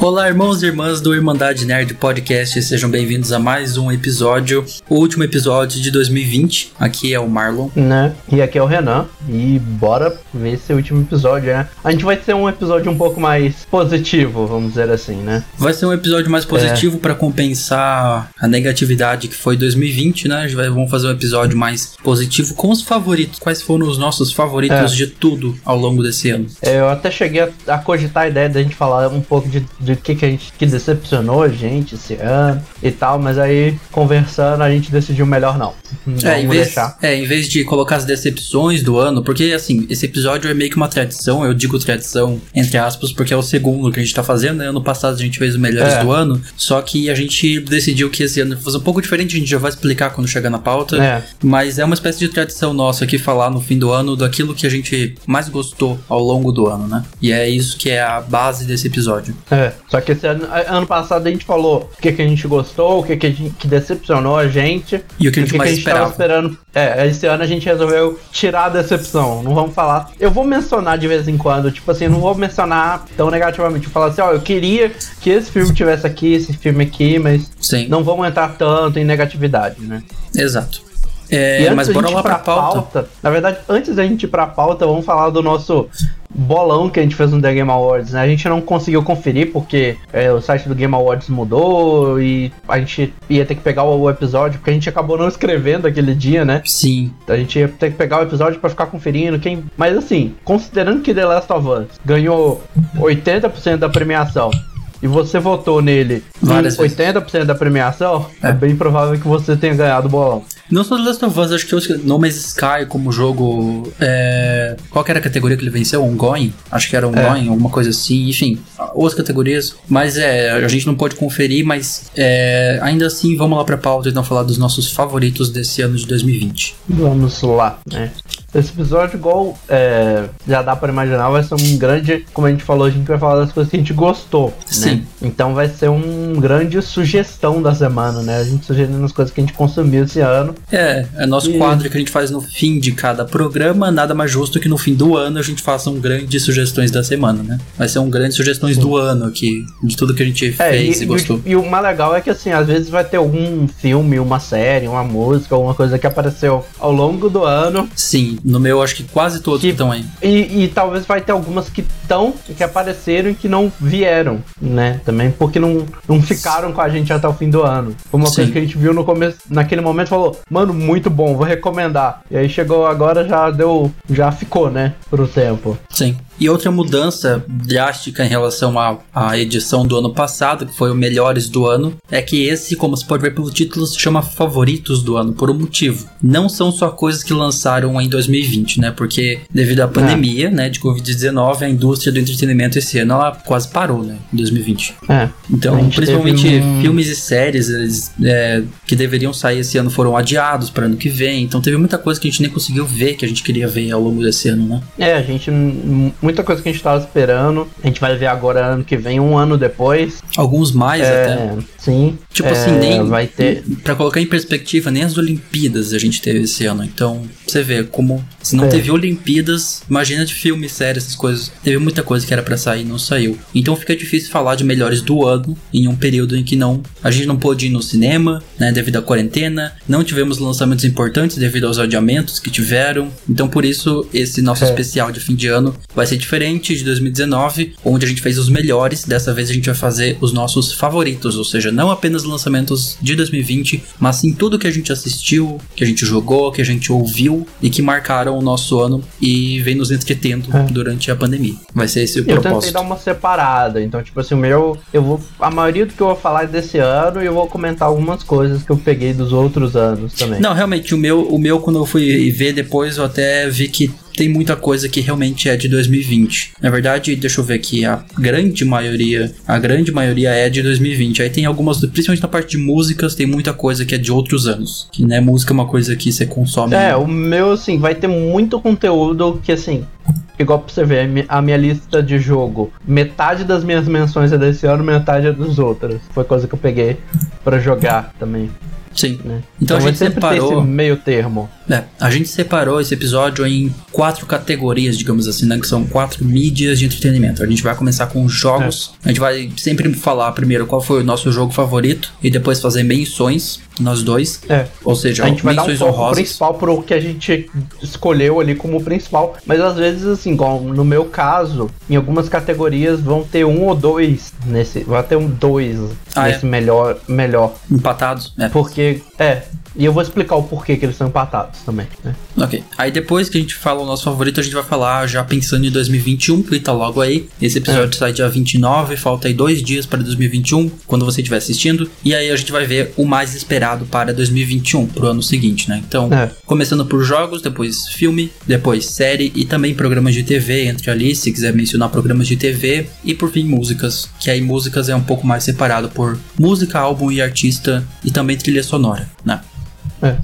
Olá, irmãos e irmãs do Irmandade Nerd Podcast, sejam bem-vindos a mais um episódio, o último episódio de 2020. Aqui é o Marlon. Né? E aqui é o Renan. E bora ver esse último episódio, né? A gente vai ter um episódio um pouco mais positivo, vamos dizer assim, né? Vai ser um episódio mais positivo é. para compensar a negatividade que foi 2020, né? A gente vai, vamos fazer um episódio mais positivo com os favoritos. Quais foram os nossos favoritos é. de tudo ao longo desse ano? É, eu até cheguei a, a cogitar a ideia da gente falar um pouco de de que, que a gente que decepcionou a gente esse ano e tal, mas aí conversando a gente decidiu melhor não. é, em vez, deixar. é, em vez de colocar as decepções do ano, porque assim, esse episódio é meio que uma tradição, eu digo tradição entre aspas, porque é o segundo que a gente tá fazendo, né? Ano passado a gente fez os melhores é. do ano, só que a gente decidiu que esse ano fazer um pouco diferente, a gente já vai explicar quando chegar na pauta, é. mas é uma espécie de tradição nossa aqui falar no fim do ano daquilo que a gente mais gostou ao longo do ano, né? E é isso que é a base desse episódio. É. Só que esse ano, ano passado a gente falou o que, que a gente gostou, o que, que, a gente, que decepcionou a gente. E o que a gente, que que a gente esperava. esperando. É, esse ano a gente resolveu tirar a decepção. Não vamos falar. Eu vou mencionar de vez em quando, tipo assim, não vou mencionar tão negativamente. Vou falar assim, ó, eu queria que esse filme tivesse aqui, esse filme aqui, mas Sim. não vamos entrar tanto em negatividade, né? Exato. É, mas bora lá pra pauta. pauta. Na verdade, antes da gente ir pra pauta, vamos falar do nosso bolão que a gente fez no The Game Awards, né? A gente não conseguiu conferir porque é, o site do Game Awards mudou e a gente ia ter que pegar o episódio, porque a gente acabou não escrevendo aquele dia, né? Sim. A gente ia ter que pegar o episódio para ficar conferindo quem. Mas assim, considerando que The Last of Us ganhou 80% da premiação e você votou nele Várias 80% da premiação, é. é. bem provável que você tenha ganhado o bolão. Não só The Last of Us, acho que eu No Man's Sky como jogo. É... Qual era a categoria que ele venceu? Ongoing? Acho que era Ongoing, é. alguma coisa assim. Enfim, outras categorias. Mas é, a gente não pode conferir, mas é, ainda assim, vamos lá pra pauta e então falar dos nossos favoritos desse ano de 2020. Vamos lá, né? Esse episódio, igual é, já dá para imaginar, vai ser um grande. Como a gente falou, a gente vai falar das coisas que a gente gostou, Sim. né? Então vai ser um grande sugestão da semana, né? A gente sugerindo as coisas que a gente consumiu esse ano. É, é nosso e... quadro que a gente faz no fim de cada programa. Nada mais justo que no fim do ano a gente faça um grande sugestões da semana, né? Vai ser um grande sugestões Sim. do ano aqui, de tudo que a gente é, fez e, e gostou. E, e, o mais legal é que, assim, às vezes vai ter algum filme, uma série, uma música, alguma coisa que apareceu ao longo do ano. Sim no meu, acho que quase todos que estão aí. E, e, talvez vai ter algumas que estão, que apareceram e que não vieram, né? Também porque não, não ficaram com a gente até o fim do ano. Foi uma Sim. coisa que a gente viu no começo, naquele momento, falou, mano, muito bom, vou recomendar. E aí chegou agora, já deu, já ficou, né? Pro tempo. Sim. E outra mudança drástica em relação à, à edição do ano passado, que foi o Melhores do Ano, é que esse, como você pode ver pelo título, se chama Favoritos do Ano, por um motivo. Não são só coisas que lançaram em 2020, né? Porque devido à pandemia, é. né, de Covid-19, a indústria do entretenimento esse ano ela quase parou, né? Em 2020. É. Então, principalmente um... filmes e séries eles, é, que deveriam sair esse ano foram adiados para ano que vem. Então teve muita coisa que a gente nem conseguiu ver que a gente queria ver ao longo desse ano, né? É, a gente muita coisa que a gente tava esperando. A gente vai ver agora ano que vem, um ano depois. Alguns mais é, até. Sim. Tipo assim, é, assim, nem. Vai ter. Pra colocar em perspectiva, nem as Olimpíadas a gente teve esse ano. Então, você vê como. Se não é. teve Olimpíadas, imagina de filme, série, essas coisas. Teve muita coisa que era para sair e não saiu. Então fica difícil falar de melhores do ano em um período em que não. A gente não pôde ir no cinema, né? Devido à quarentena. Não tivemos lançamentos importantes devido aos adiamentos que tiveram. Então, por isso, esse nosso é. especial de fim de ano vai ser diferente de 2019, onde a gente fez os melhores. Dessa vez a gente vai fazer os nossos favoritos, ou seja, não apenas lançamentos de 2020, mas sim tudo que a gente assistiu, que a gente jogou, que a gente ouviu e que marcaram o nosso ano e vem nos entretendo é. durante a pandemia. Vai ser esse o eu propósito. Eu tentei dar uma separada, então tipo assim, o meu, eu vou a maioria do que eu vou falar é desse ano e eu vou comentar algumas coisas que eu peguei dos outros anos também. Não, realmente o meu, o meu quando eu fui ver depois eu até vi que tem muita coisa que realmente é de 2020. Na verdade, deixa eu ver aqui, a grande maioria, a grande maioria é de 2020. Aí tem algumas, principalmente na parte de músicas, tem muita coisa que é de outros anos. Que né, música é uma coisa que você consome. É, o meu assim, vai ter muito conteúdo que assim, igual pra você ver, a minha lista de jogo, metade das minhas menções é desse ano, metade é dos outros. Foi coisa que eu peguei para jogar também. Sim. Né? Então, então a gente separou... tem esse meio termo. É, a gente separou esse episódio em quatro categorias, digamos assim, né? Que são quatro mídias de entretenimento. A gente vai começar com jogos. É. A gente vai sempre falar primeiro qual foi o nosso jogo favorito e depois fazer menções, nós dois. É. Ou seja, a gente vai dar um foco principal pro que a gente escolheu ali como principal. Mas às vezes, assim, no meu caso, em algumas categorias vão ter um ou dois nesse. Vai ter um dois ah, nesse é? melhor, melhor. Empatados, né? Porque, é, e eu vou explicar o porquê que eles são empatados também, né? Ok. Aí depois que a gente fala o nosso favorito, a gente vai falar já pensando em 2021, que tá logo aí. Esse episódio é. sai dia 29, falta aí dois dias para 2021, quando você estiver assistindo. E aí a gente vai ver o mais esperado para 2021, pro ano seguinte, né? Então, é. começando por jogos, depois filme, depois série e também programas de TV, entre ali, se quiser mencionar programas de TV. E por fim, músicas, que aí músicas é um pouco mais separado por música, álbum e artista e também trilha sonora, né? É.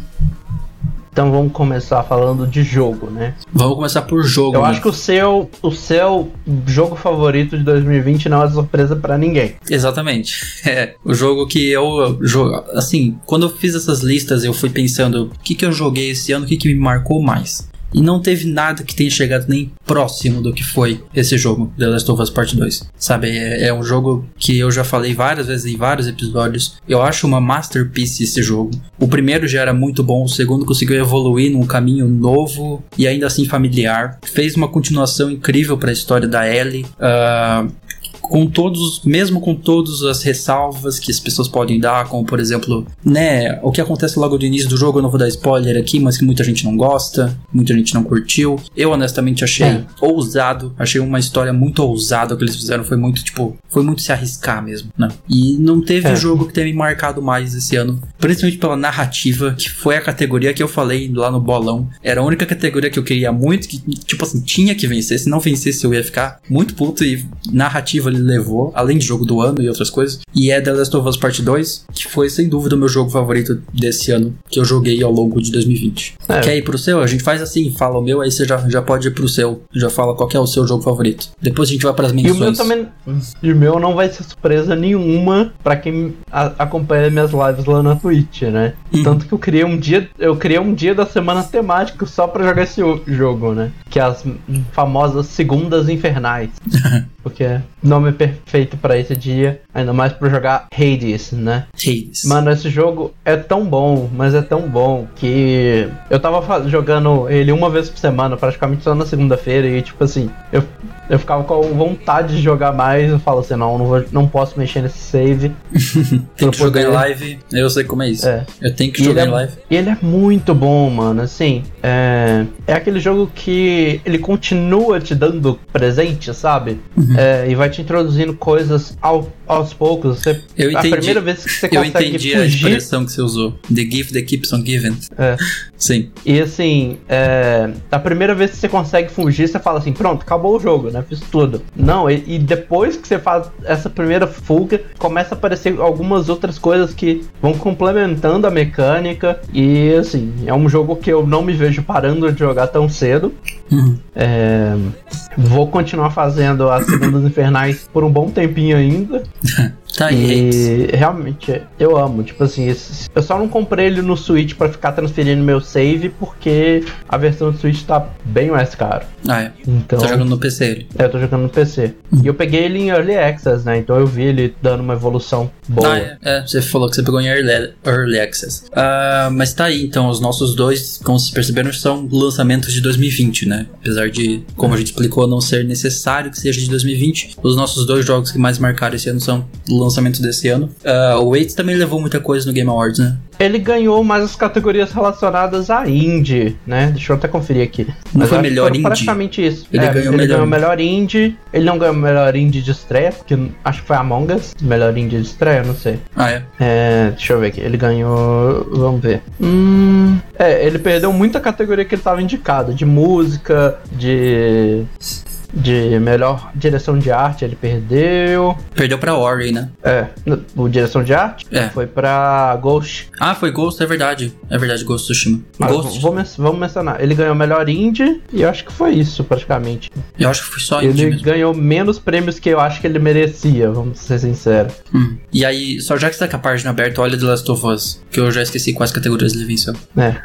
Então vamos começar falando de jogo, né? Vamos começar por jogo. Eu né? acho que o seu, o seu jogo favorito de 2020 não é surpresa para ninguém. Exatamente. É, o jogo que eu jogo, assim, quando eu fiz essas listas, eu fui pensando o que que eu joguei esse ano, o que que me marcou mais. E não teve nada que tenha chegado nem próximo do que foi esse jogo, The Last of Us Part 2. Sabe, é, é um jogo que eu já falei várias vezes em vários episódios. Eu acho uma masterpiece esse jogo. O primeiro já era muito bom, o segundo conseguiu evoluir num caminho novo e ainda assim familiar. Fez uma continuação incrível para a história da Ellie. Uh, com todos, mesmo com todas as ressalvas que as pessoas podem dar, como por exemplo, né, o que acontece logo no início do jogo, eu não vou dar spoiler aqui, mas que muita gente não gosta, muita gente não curtiu. Eu honestamente achei é. ousado, achei uma história muito ousada o que eles fizeram, foi muito tipo, foi muito se arriscar mesmo, né? E não teve é. jogo que tenha me marcado mais esse ano, principalmente pela narrativa, que foi a categoria que eu falei lá no bolão. Era a única categoria que eu queria muito, que tipo assim, tinha que vencer, se não vencesse eu ia ficar muito puto e narrativa ele levou, além de jogo do ano e outras coisas. E é The Last of Us Part 2, que foi sem dúvida o meu jogo favorito desse ano, que eu joguei ao longo de 2020. É. Quer ir pro seu? A gente faz assim, fala o meu, aí você já, já pode ir pro seu. Já fala qual é o seu jogo favorito. Depois a gente vai pras menções. E o meu também. E o meu não vai ser surpresa nenhuma para quem a, acompanha minhas lives lá na Twitch, né? Uhum. Tanto que eu criei um dia. Eu criei um dia da semana temático só para jogar esse jogo, né? Que é as famosas segundas infernais. porque é nome perfeito para esse dia, ainda mais para jogar Hades, né? Hades. Mano, esse jogo é tão bom, mas é tão bom que eu tava jogando ele uma vez por semana, praticamente só na segunda-feira e tipo assim, eu eu ficava com vontade de jogar mais. Eu falo assim: não, não, vou, não posso mexer nesse save. Tem que jogar em live. Eu sei como é isso. É. Eu tenho que e jogar é, em live. E ele é muito bom, mano. Assim, é, é aquele jogo que ele continua te dando presente, sabe? Uhum. É, e vai te introduzindo coisas ao, aos poucos. Você, eu entendi. A primeira vez que você consegue Eu entendi fugir, a expressão que você usou. The gift that keeps on giving. É. Sim. E assim, é, a primeira vez que você consegue fugir, você fala assim: pronto, acabou o jogo né? Fiz tudo. Não, e, e, depois que você faz essa primeira fuga, começa a aparecer algumas outras coisas que vão complementando a mecânica. E assim, é um jogo que eu não me vejo parando de jogar tão cedo. Uhum. É, vou continuar fazendo as segundas infernais por um bom tempinho ainda. Tá. E realmente, eu amo. Tipo assim, eu só não comprei ele no Switch para ficar transferindo meu save porque a versão do Switch tá bem mais caro. Ah, é. Então, tá jogando no PC ele? É, eu tô jogando no PC. Hum. E eu peguei ele em Early Access, né? Então eu vi ele dando uma evolução boa. Ah, é. é você falou que você pegou em Early, early Access. Uh, mas tá aí, então, os nossos dois, como vocês perceberam, são lançamentos de 2020, né? Apesar de, como a gente explicou, não ser necessário que seja de 2020, os nossos dois jogos que mais marcaram esse ano são lançamento desse ano. Uh, o Waits também levou muita coisa no Game Awards, né? Ele ganhou mais as categorias relacionadas a indie, né? Deixa eu até conferir aqui. Não Mas foi melhor indie? praticamente isso. Ele, é, ganhou, ele melhor. ganhou melhor indie. Ele não ganhou melhor indie de estreia, porque acho que foi Among Us. Melhor indie de estreia, não sei. Ah, é? é deixa eu ver aqui. Ele ganhou... Vamos ver. Hum... É, ele perdeu muita categoria que ele estava indicado. De música, de de melhor direção de arte, ele perdeu. Perdeu pra Ori, né? É, o direção de arte É. foi pra Ghost. Ah, foi Ghost, é verdade. É verdade, Ghost Tsushima. Mas Ghost, men- vamos mencionar. Ele ganhou melhor indie e eu acho que foi isso, praticamente. eu acho que foi só indie Ele mesmo. ganhou menos prêmios que eu acho que ele merecia, vamos ser sinceros. Hum. E aí, só já que você tá com a página aberta, olha The Last of Us, que eu já esqueci quais categorias ele venceu. É,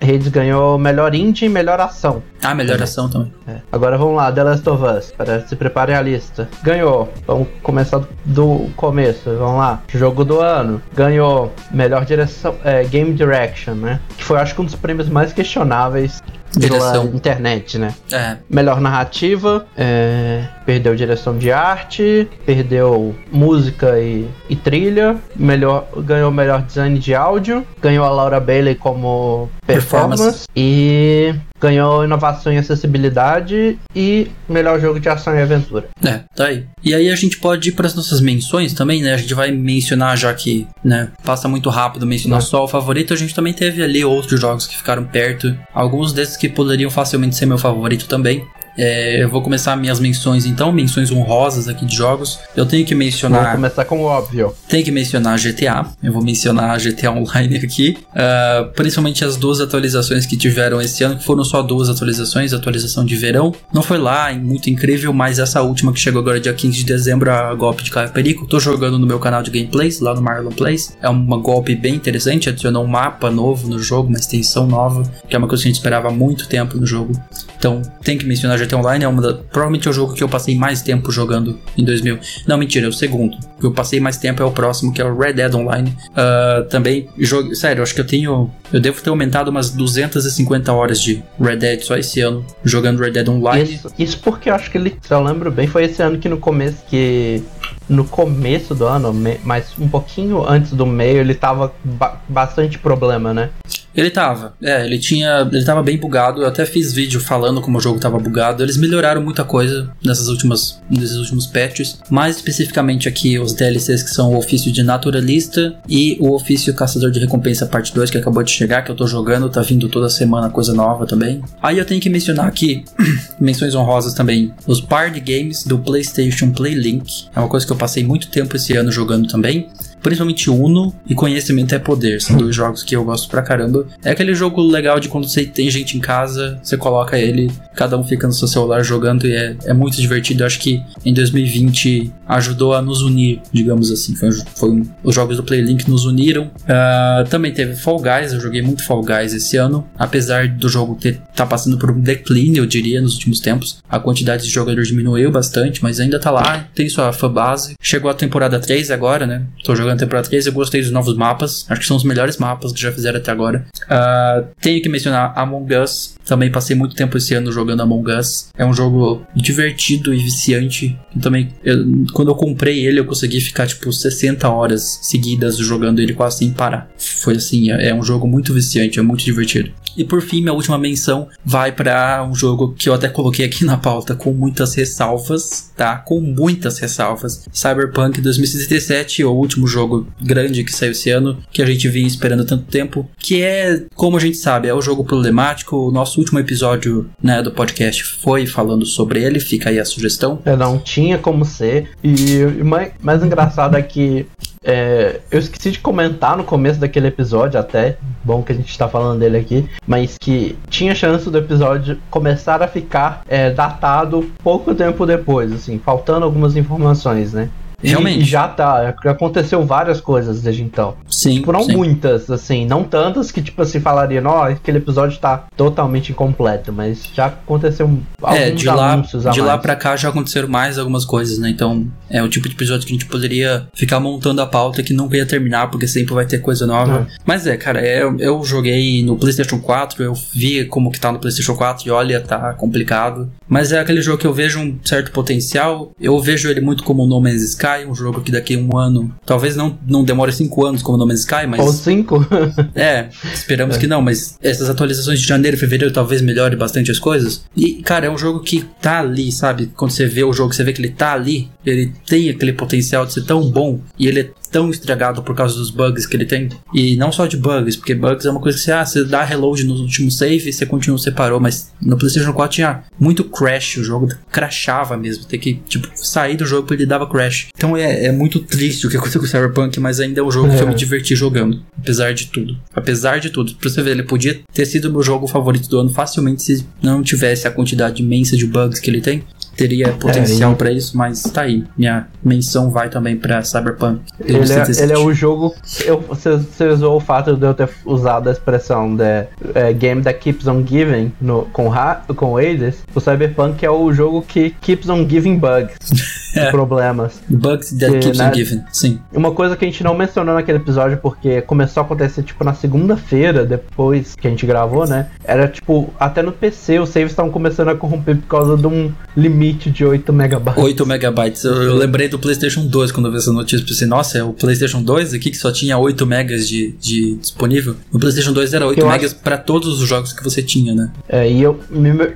Hades ganhou melhor indie e melhor ação. Ah, melhor ação também. É. Agora vamos lá, The Last of Us. Para se preparem a lista. Ganhou. Vamos começar do começo. Vamos lá. Jogo do ano. Ganhou melhor direção, é, Game Direction, né? Que foi, acho que um dos prêmios mais questionáveis Direção. internet, né? É, Melhor narrativa, é, perdeu direção de arte, perdeu música e, e trilha, melhor, ganhou melhor design de áudio, ganhou a Laura Bailey como performance, Performance. e ganhou inovação e acessibilidade e melhor jogo de ação e aventura. é, tá aí. E aí a gente pode ir para as nossas menções também, né? A gente vai mencionar, já que, né, passa muito rápido mencionar Né. só o favorito, a gente também teve ali outros jogos que ficaram perto. Alguns desses que poderiam facilmente ser meu favorito também. É, eu vou começar minhas menções então, menções honrosas aqui de jogos. Eu tenho que mencionar. começar com o óbvio. Tem que mencionar GTA. Eu vou mencionar GTA Online aqui. Ah, principalmente as duas atualizações que tiveram esse ano, que foram só duas atualizações. Atualização de verão. Não foi lá, muito incrível, mas essa última que chegou agora dia 15 de dezembro, a golpe de Caio Perico. Tô jogando no meu canal de gameplays, lá no Marlon Plays. É uma golpe bem interessante, adicionou um mapa novo no jogo, uma extensão nova, que é uma coisa que a gente esperava há muito tempo no jogo. Então, tem que mencionar GTA Online, é uma da, provavelmente é o jogo que eu passei mais tempo jogando em 2000. Não, mentira, é o segundo. Que eu passei mais tempo é o próximo, que é o Red Dead Online. Ah, também, jogo, sério, acho que eu tenho. Eu devo ter aumentado umas 250 horas de Red Dead só esse ano, jogando Red Dead Online. Isso, isso porque eu acho que ele, se eu lembro bem, foi esse ano que no começo que no começo do ano, mas um pouquinho antes do meio, ele tava ba- bastante problema, né? Ele tava, é, ele tinha. Ele tava bem bugado. Eu até fiz vídeo falando como o jogo tava bugado. Eles melhoraram muita coisa nessas últimas, nesses últimos patches. Mais especificamente aqui os DLCs que são o ofício de naturalista e o ofício caçador de recompensa parte 2, que acabou de chegar, que eu tô jogando, tá vindo toda semana coisa nova também. Aí eu tenho que mencionar aqui menções honrosas também. Os party games do PlayStation Playlink. É uma coisa que eu passei muito tempo esse ano jogando também. Principalmente Uno e Conhecimento é Poder. São dois jogos que eu gosto pra caramba. É aquele jogo legal de quando você tem gente em casa, você coloca ele, cada um fica no seu celular jogando e é, é muito divertido. Eu acho que em 2020 ajudou a nos unir, digamos assim. Foi, foi um- os jogos do Playlink nos uniram. Ah, também teve Fall Guys, eu joguei muito Fall Guys esse ano. Apesar do jogo ter tá passando por um declínio, eu diria, nos últimos tempos. A quantidade de jogadores diminuiu bastante, mas ainda tá lá, tem sua fanbase. Chegou a temporada 3 agora, né? Tô jogando 3, eu gostei dos novos mapas. Acho que são os melhores mapas que já fizeram até agora. Ah, tenho que mencionar Among Us. Também passei muito tempo esse ano jogando Among Us. É um jogo divertido e viciante. E também, eu- quando eu comprei ele, eu consegui ficar tipo 60 horas seguidas jogando ele quase sem parar. Foi assim, é é um jogo muito viciante, é muito divertido. E por fim, minha última menção vai para um jogo que eu até coloquei aqui na pauta com muitas ressalvas, tá? Com muitas ressalvas. Cyberpunk 2077, o último jogo grande que saiu esse ano, que a gente vinha esperando tanto tempo, que é, como a gente sabe, é o jogo problemático. O nosso último episódio, né, do podcast foi falando sobre ele, fica aí a sugestão. É, não tinha como ser. E o mais, mais engraçado é que é, eu esqueci de comentar no começo daquele episódio, até. Bom que a gente tá falando dele aqui. Mas que tinha chance do episódio começar a ficar é, datado pouco tempo depois, assim, faltando algumas informações, né? E- Realmente. E já tá. Aconteceu várias coisas desde então. Sim, Tipo, não sim. muitas, assim, não tantas que, tipo assim, falariam, ó, aquele episódio tá totalmente incompleto, mas já aconteceu alguns É, de lá, anúncios a de lá pra cá já aconteceram mais algumas coisas, né? Então, é o tipo de episódio que a gente poderia ficar montando a pauta que nunca ia terminar, porque sempre vai ter coisa nova. Mas é, cara, é, eu joguei no PlayStation 4, eu vi como que tá no PlayStation 4 e olha, tá complicado. Mas é aquele jogo que eu vejo um certo potencial. Eu vejo ele muito como No Man's Sky, um jogo que daqui a um ano, talvez não, não demore cinco anos como No Man's Sky, mas Ou cinco. é, esperamos que não, mas essas atualizações de janeiro e fevereiro talvez melhore bastante as coisas. E, cara, é um jogo que tá ali, sabe? Quando você vê o jogo, você vê que ele tá ali, ele tem aquele potencial de ser tão bom e ele é tão estragado por causa dos bugs que ele tem. E não só de bugs, porque bugs é uma coisa que você, ah, você dá reload no último save e você continua, você parou, mas no PlayStation 4 tinha muito crash, o jogo crashava mesmo, ter que, tipo, sair do jogo porque ele dava crash. Então é, é muito triste o que aconteceu com o Cyberpunk, mas ainda é um jogo é. que eu me diverti jogando, apesar de tudo. Apesar de tudo. Pra você ver, ele podia ter sido o meu jogo favorito do ano facilmente se não tivesse a quantidade imensa de bugs que ele tem teria potencial é, para isso, mas tá aí. Minha menção vai também para Cyberpunk. Ele é, ele é, o jogo. Eu, você, você, usou o fato de eu ter usado a expressão de é, game that keeps on giving no, com, com Hades. O Cyberpunk é o jogo que keeps on giving bugs. é. Problemas. Bugs that que, keeps né, on giving, sim. Uma coisa que a gente não mencionou naquele episódio, porque começou a acontecer tipo na segunda-feira, depois que a gente gravou, né? Era tipo, até no PC os saves estavam começando a corromper por causa de um limite limite de 8 megabytes. 8 megabytes. Eu, eu lembrei do PlayStation 2 quando eu vi essa notícia. Pensei, nossa, é o PlayStation 2 aqui que só tinha 8 megas de, de disponível. O PlayStation 2 era 8 megas acho... para todos os jogos que você tinha, né? É, e, eu,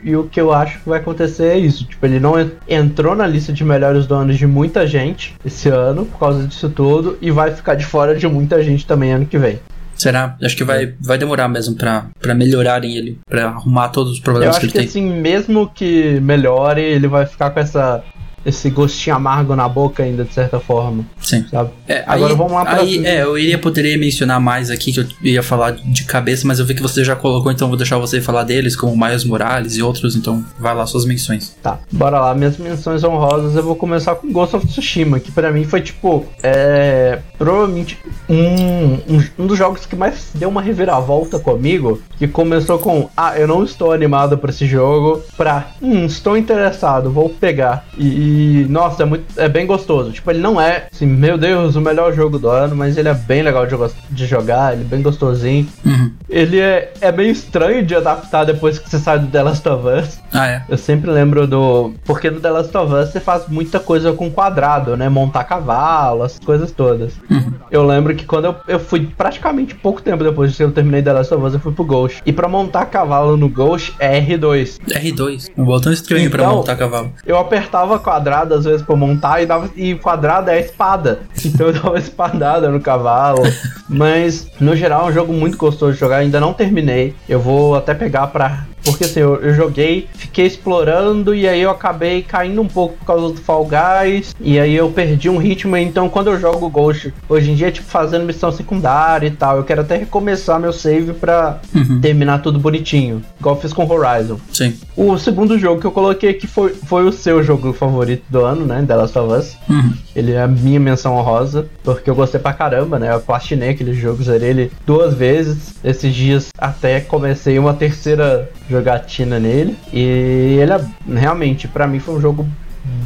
e o que eu acho que vai acontecer é isso. Tipo, ele não entrou na lista de melhores donos de muita gente esse ano por causa disso tudo e vai ficar de fora de muita gente também ano que vem. Será? Acho que vai, vai demorar mesmo pra, pra melhorarem ele, pra arrumar todos os problemas que ele tem. Eu acho que assim, mesmo que melhore, ele vai ficar com essa esse gostinho amargo na boca ainda, de certa forma. Sim. Sabe? É, Agora aí, vamos lá pra. Aí, é, eu iria poderia mencionar mais aqui, que eu ia falar de cabeça, mas eu vi que você já colocou, então vou deixar você falar deles, como Miles Morales e outros, então vai lá, suas menções. Tá, bora lá. Minhas menções honrosas, eu vou começar com Ghost of Tsushima, que para mim foi tipo. É. Provavelmente um, um, um dos jogos que mais deu uma reviravolta comigo, que começou com: Ah, eu não estou animado para esse jogo, pra. Hum, estou interessado, vou pegar. e nossa, é, muito, é bem gostoso. Tipo, ele não é, assim, meu Deus, o melhor jogo do ano, mas ele é bem legal de, de jogar, ele é bem gostosinho. Uhum. Ele é, é meio estranho de adaptar depois que você sai do The Last of Us. Ah, é? Eu sempre lembro do. Porque no The Last of Us você faz muita coisa com quadrado, né? Montar cavalo, as coisas todas. Uhum. Eu lembro que quando eu, eu fui praticamente pouco tempo depois que eu terminei The Last of Us, eu fui pro Ghost. E pra montar cavalo no Ghost é R2. R2. Um botão estranho então, pra montar cavalo. Eu apertava quadrado quadrado às vezes pra montar e, dava, e quadrado é a espada. Então eu dava espadada no cavalo. Mas, no geral, é um jogo muito gostoso de jogar. Ainda não terminei. Eu vou até pegar pra porque assim, eu, eu, joguei, fiquei explorando e aí eu acabei caindo um pouco por causa do Fall Guys. E aí eu perdi um ritmo. Então quando eu jogo Ghost, hoje em dia, tipo, fazendo missão secundária e tal, eu quero até recomeçar meu save pra uhum. terminar tudo bonitinho. Igual eu fiz com Horizon. Sim. O segundo jogo que eu coloquei aqui foi, foi o seu jogo favorito do ano, né? The Last of Us. Uhum. Ele é a minha menção honrosa, porque eu gostei pra caramba, né? Eu platinei aquele jogo, zerei ele duas vezes. Esses dias até comecei uma terceira jogatina nele. E ele é realmente, para mim, foi um jogo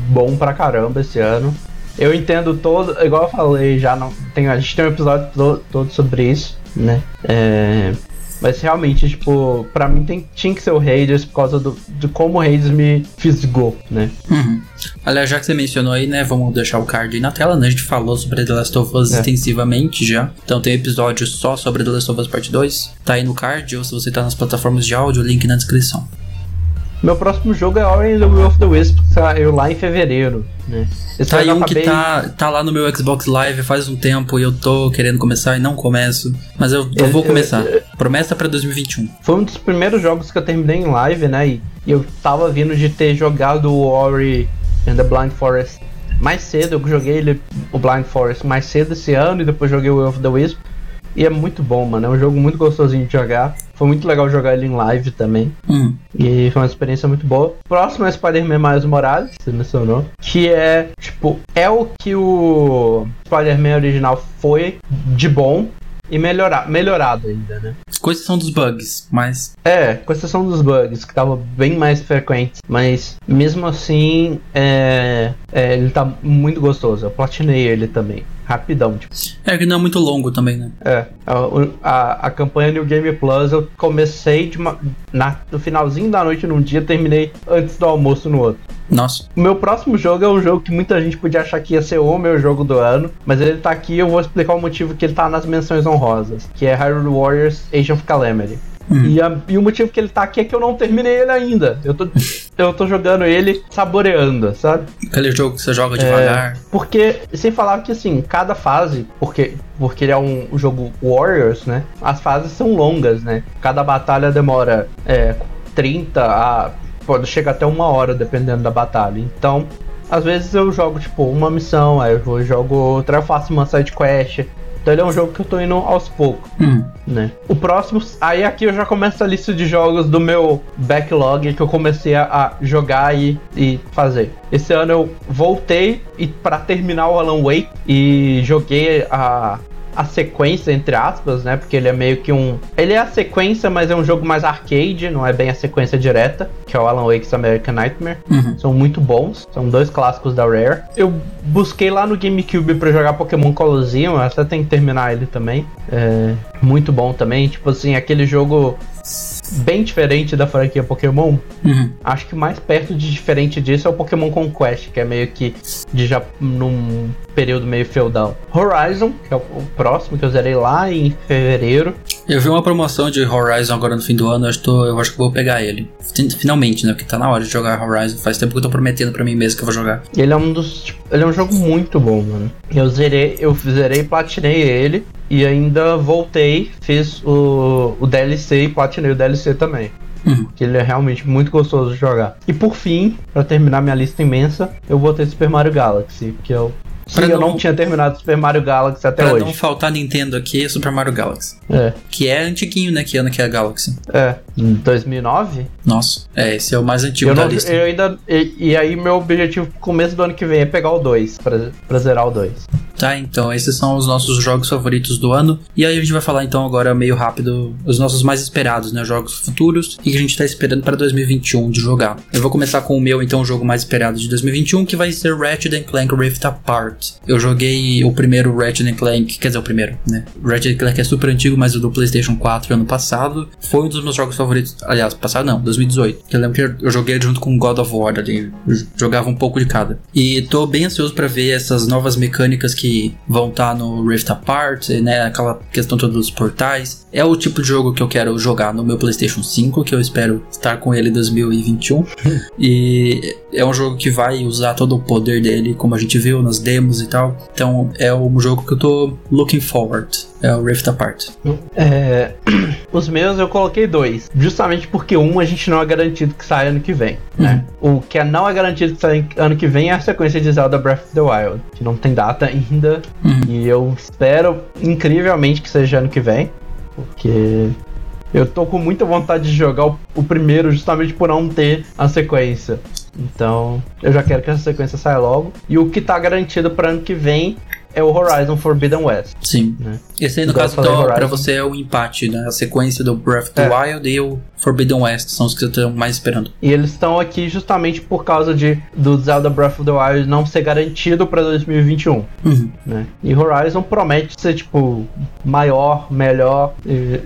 bom pra caramba esse ano. Eu entendo todo, igual eu falei já, não, tem, a gente tem um episódio todo, todo sobre isso, né? É, mas realmente, tipo, pra mim tem, tinha que ser o Raiders por causa do, de como o Raiders me fisgou, né? Uhum. Aliás, já que você mencionou aí, né? Vamos deixar o card aí na tela, né? A gente falou sobre The Last of Us é. extensivamente já. Então tem episódio só sobre The Last of Us Part 2. Tá aí no card, ou se você tá nas plataformas de áudio, link na descrição. Meu próximo jogo é Orange the Will of the Wisp, que saiu lá em fevereiro, né? Esse tá aí um acabei... que tá, tá lá no meu Xbox Live faz um tempo e eu tô querendo começar e não começo. Mas eu, eu, vou começar. Promessa pra 2021. Foi um dos primeiros jogos que eu terminei em live, né? E, e eu tava vindo de ter jogado o Ori and the Blind Forest mais cedo. Eu joguei ele, o Blind Forest mais cedo esse ano e depois joguei o Will of the Wisp. E é muito bom, mano. É um jogo muito gostosinho de jogar. Foi muito legal jogar ele em live também. Hum. E foi uma experiência muito boa. Próximo é Spider-Man Miles Morales, você mencionou. Que é, tipo, é o que o Spider-Man original foi de bom e melhorar, melhorado ainda, né? Com exceção dos bugs, mas. É, com exceção dos bugs, que estavam bem mais frequentes. Mas mesmo assim, é, é, ele tá muito gostoso. Eu platinei ele também rapidão. Tipo. É que não é muito longo também, né? É. A, a, a campanha New Game Plus eu comecei de uma, na, no finalzinho da noite num dia, terminei antes do almoço no outro. Nossa. O meu próximo jogo é um jogo que muita gente podia achar que ia ser o meu jogo do ano, mas ele tá aqui e eu vou explicar o motivo que ele tá nas menções honrosas, que é Hyrule Warriors Age of Calamity. Hum. E, a, e, o motivo que ele tá aqui é que eu não terminei ele ainda. Eu tô eu tô jogando ele saboreando, sabe? Aquele jogo que você joga devagar. É, porque, sem falar que assim, cada fase, porque, porque ele é um, jogo Warriors, né? As fases são longas, né? Cada batalha demora é, 30 a. Pode chegar até uma hora, dependendo da batalha. Então, às vezes eu jogo, tipo, uma missão, aí eu vou jogo outra, eu faço uma side quest, então ele é um jogo que eu tô indo aos poucos, hum. né? O próximo, aí aqui eu já começo a lista de jogos do meu backlog que eu comecei a jogar e, e fazer. Esse ano eu voltei e para terminar o Alan Wake e joguei a a sequência, entre aspas, né? Porque ele é meio que um. Ele é a sequência, mas é um jogo mais arcade, não é bem a sequência direta, que é o Alan Wake's American Nightmare. Uhum. São muito bons, são dois clássicos da Rare. Eu busquei lá no GameCube para jogar Pokémon Colosseum, até tem que terminar ele também. É muito bom também. Tipo assim, aquele jogo bem diferente da franquia Pokémon. Uhum. Acho que mais perto de diferente disso é o Pokémon Conquest, que é meio que de já num período meio feudal. Horizon, que é o próximo que eu zerei lá em fevereiro. Eu vi uma promoção de Horizon agora no fim do ano, eu acho, tô, eu acho que vou pegar ele. Finalmente, né? Porque tá na hora de jogar Horizon. Faz tempo que eu tô prometendo pra mim mesmo que eu vou jogar. Ele é um dos. Tipo, ele é um jogo muito bom, mano. Eu zerei, eu zerei e platinei ele. E ainda voltei, fiz o, o DLC e platinei o DLC também. Uhum. Que ele é realmente muito gostoso de jogar. E por fim, para terminar minha lista imensa, eu botei Super Mario Galaxy, que é o Sim, eu não tinha terminado Super Mario Galaxy até pra hoje. Pra não faltar Nintendo aqui, Super Mario Galaxy. É. Que é antiguinho, né? Que ano que é a Galaxy? É, 2009? Nossa, é, esse é o mais antigo eu da não, lista. Eu ainda, e, e, aí meu objetivo começo do ano que vem é pegar o 2, pra, pra zerar o 2. Tá, então esses são os nossos jogos favoritos do ano. E aí a gente vai falar então agora meio rápido os nossos mais esperados, né? Jogos futuros e que a gente tá esperando para 2021 de jogar. Eu vou começar com o meu, então, o jogo mais esperado de 2021, que vai ser Ratchet Clank Rift Apart. Eu joguei o primeiro Ratchet Clank, quer dizer, o primeiro, né? Ratchet Clank é super antigo, mas o do PlayStation 4 ano passado foi um dos meus jogos favoritos. Aliás, passado não, 2018. Eu lembro que eu joguei junto com God of War ali, jogava um pouco de cada. E tô bem ansioso para ver essas novas mecânicas que vão estar tá no Rift Apart, né? Aquela questão toda dos portais. É o tipo de jogo que eu quero jogar no meu PlayStation 5, que eu espero estar com ele em 2021. e é um jogo que vai usar todo o poder dele, como a gente viu nas demos e tal. Então é um jogo que eu tô looking forward. É o Rift Apart. É, os meus eu coloquei dois. Justamente porque um a gente não é garantido que saia ano que vem. Né? Uhum. O que é não é garantido que saia ano que vem é a sequência de Zelda Breath of the Wild. Que não tem data ainda. Uhum. E eu espero incrivelmente que seja ano que vem. Porque eu tô com muita vontade de jogar o, o, primeiro justamente por não ter a sequência. Então, eu já quero que essa sequência saia logo. E o que tá garantido para ano que vem é o Horizon Forbidden West. Sim. Né? Esse aí, no Igual caso, então, pra você é o empate, né? A sequência do Breath of the é. Wild e o Forbidden West são os que você tá mais esperando. E eles estão aqui justamente por causa de do Zelda Breath of the Wild não ser garantido pra 2021. Uhum. Né? E Horizon promete ser, tipo, maior, melhor,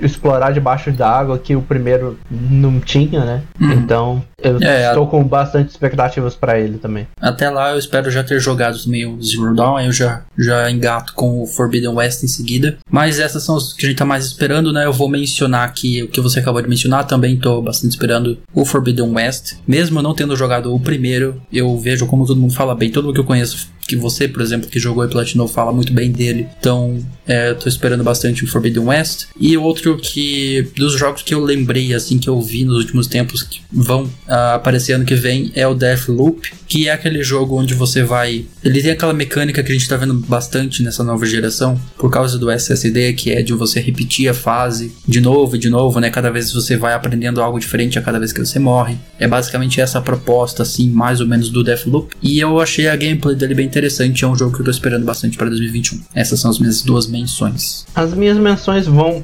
explorar debaixo d'água que o primeiro não tinha, né? Uhum. Então, eu é, estou a... com bastante expectativas para ele também. Até lá eu espero já ter jogado também o Zero Dawn, aí eu já, já engato com o Forbidden West em seguida. Mas essas são as que a gente tá mais esperando, né? Eu vou mencionar aqui o que você acabou de mencionar, também tô bastante esperando o Forbidden West. Mesmo não tendo jogado o primeiro, eu vejo como todo mundo fala bem, todo mundo que eu conheço que você, por exemplo, que jogou e platinou, fala muito bem dele. Então, é, tô esperando bastante o Forbidden West. E outro que, dos jogos que eu lembrei, assim, que eu vi nos últimos tempos, que vão uh, aparecer ano que vem, é o Deathloop, que é aquele jogo onde você vai... Ele tem aquela mecânica que a gente tá vendo bastante nessa nova geração, por causa do SSD, que é de você repetir a fase de novo e de novo, né? Cada vez você vai aprendendo algo diferente a cada vez que você morre. É basicamente essa proposta, assim, mais ou menos do Deathloop. E eu achei a gameplay dele bem interessante, é um jogo que eu tô esperando bastante para 2021. Essas são as minhas duas menções. As minhas menções vão.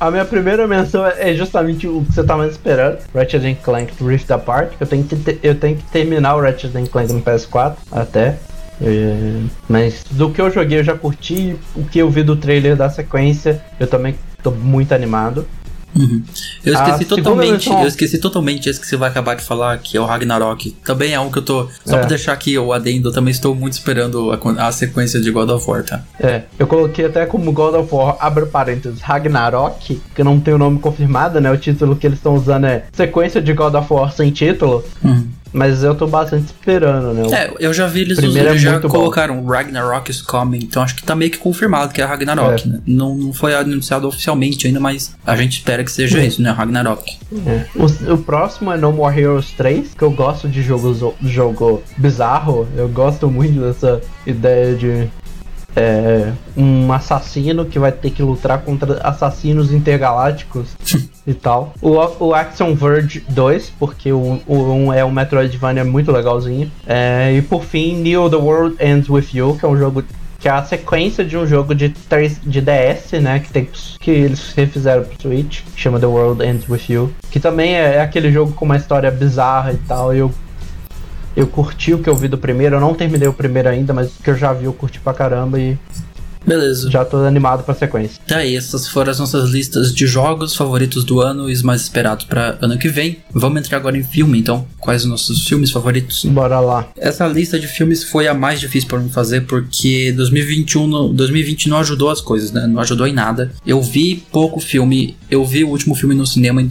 A, minha primeira menção é justamente o que você tá mais esperando: Ratchet Clank Rift Apart. Eu tenho que, eu tenho que terminar o Ratchet Clank no PS4 até. É, mas do que eu joguei eu já curti, o que eu vi do trailer da sequência, eu também tô muito animado. Uhum. Eu esqueci totalmente, versão... eu esqueci totalmente esse que você vai acabar de falar, que é o Ragnarok. Também é um que eu tô. Só é. pra deixar aqui o adendo, eu também estou muito esperando a, a, sequência de God of War, tá? É, eu coloquei até como God of War, abre parênteses, Ragnarok, que não tem o nome confirmado, né? O título que eles estão usando é sequência de God of War sem título. Uhum. Mas eu tô bastante esperando, né? É, eu já vi eles, Primeiro é já colocaram bom. Ragnarok is coming, então acho que tá meio que confirmado que é Ragnarok, é. né? Não, não foi anunciado oficialmente ainda, mas a gente espera que seja é. isso, né? Ragnarok. É. O, o, próximo é No More Heroes 3, que eu gosto de jogos, jogo bizarro, eu gosto muito dessa ideia de é, um assassino que vai ter que lutar contra assassinos intergalácticos e tal. O, o Action Verge 2, porque o, o 1 é um Metroidvania muito legalzinho. É, e por fim, Neo The World Ends With You, que é um jogo que é a sequência de um jogo de, 3, de DS, né? Que, tem, que eles refizeram pro Switch, que chama The World Ends With You. Que também é, é aquele jogo com uma história bizarra e tal. E eu eu curti o que eu vi do primeiro, eu não terminei o primeiro ainda, mas o que eu já vi eu curti pra caramba e Beleza. Já tô animado pra sequência. Tá aí, essas foram as nossas listas de jogos favoritos do ano e os mais esperados para ano que vem. Vamos entrar agora em filme, então. Quais os nossos filmes favoritos? Bora lá. Essa lista de filmes foi a mais difícil para mim fazer porque 2021, 2020 não ajudou as coisas, né? Não ajudou em nada. Eu vi pouco filme. Eu vi o último filme no cinema em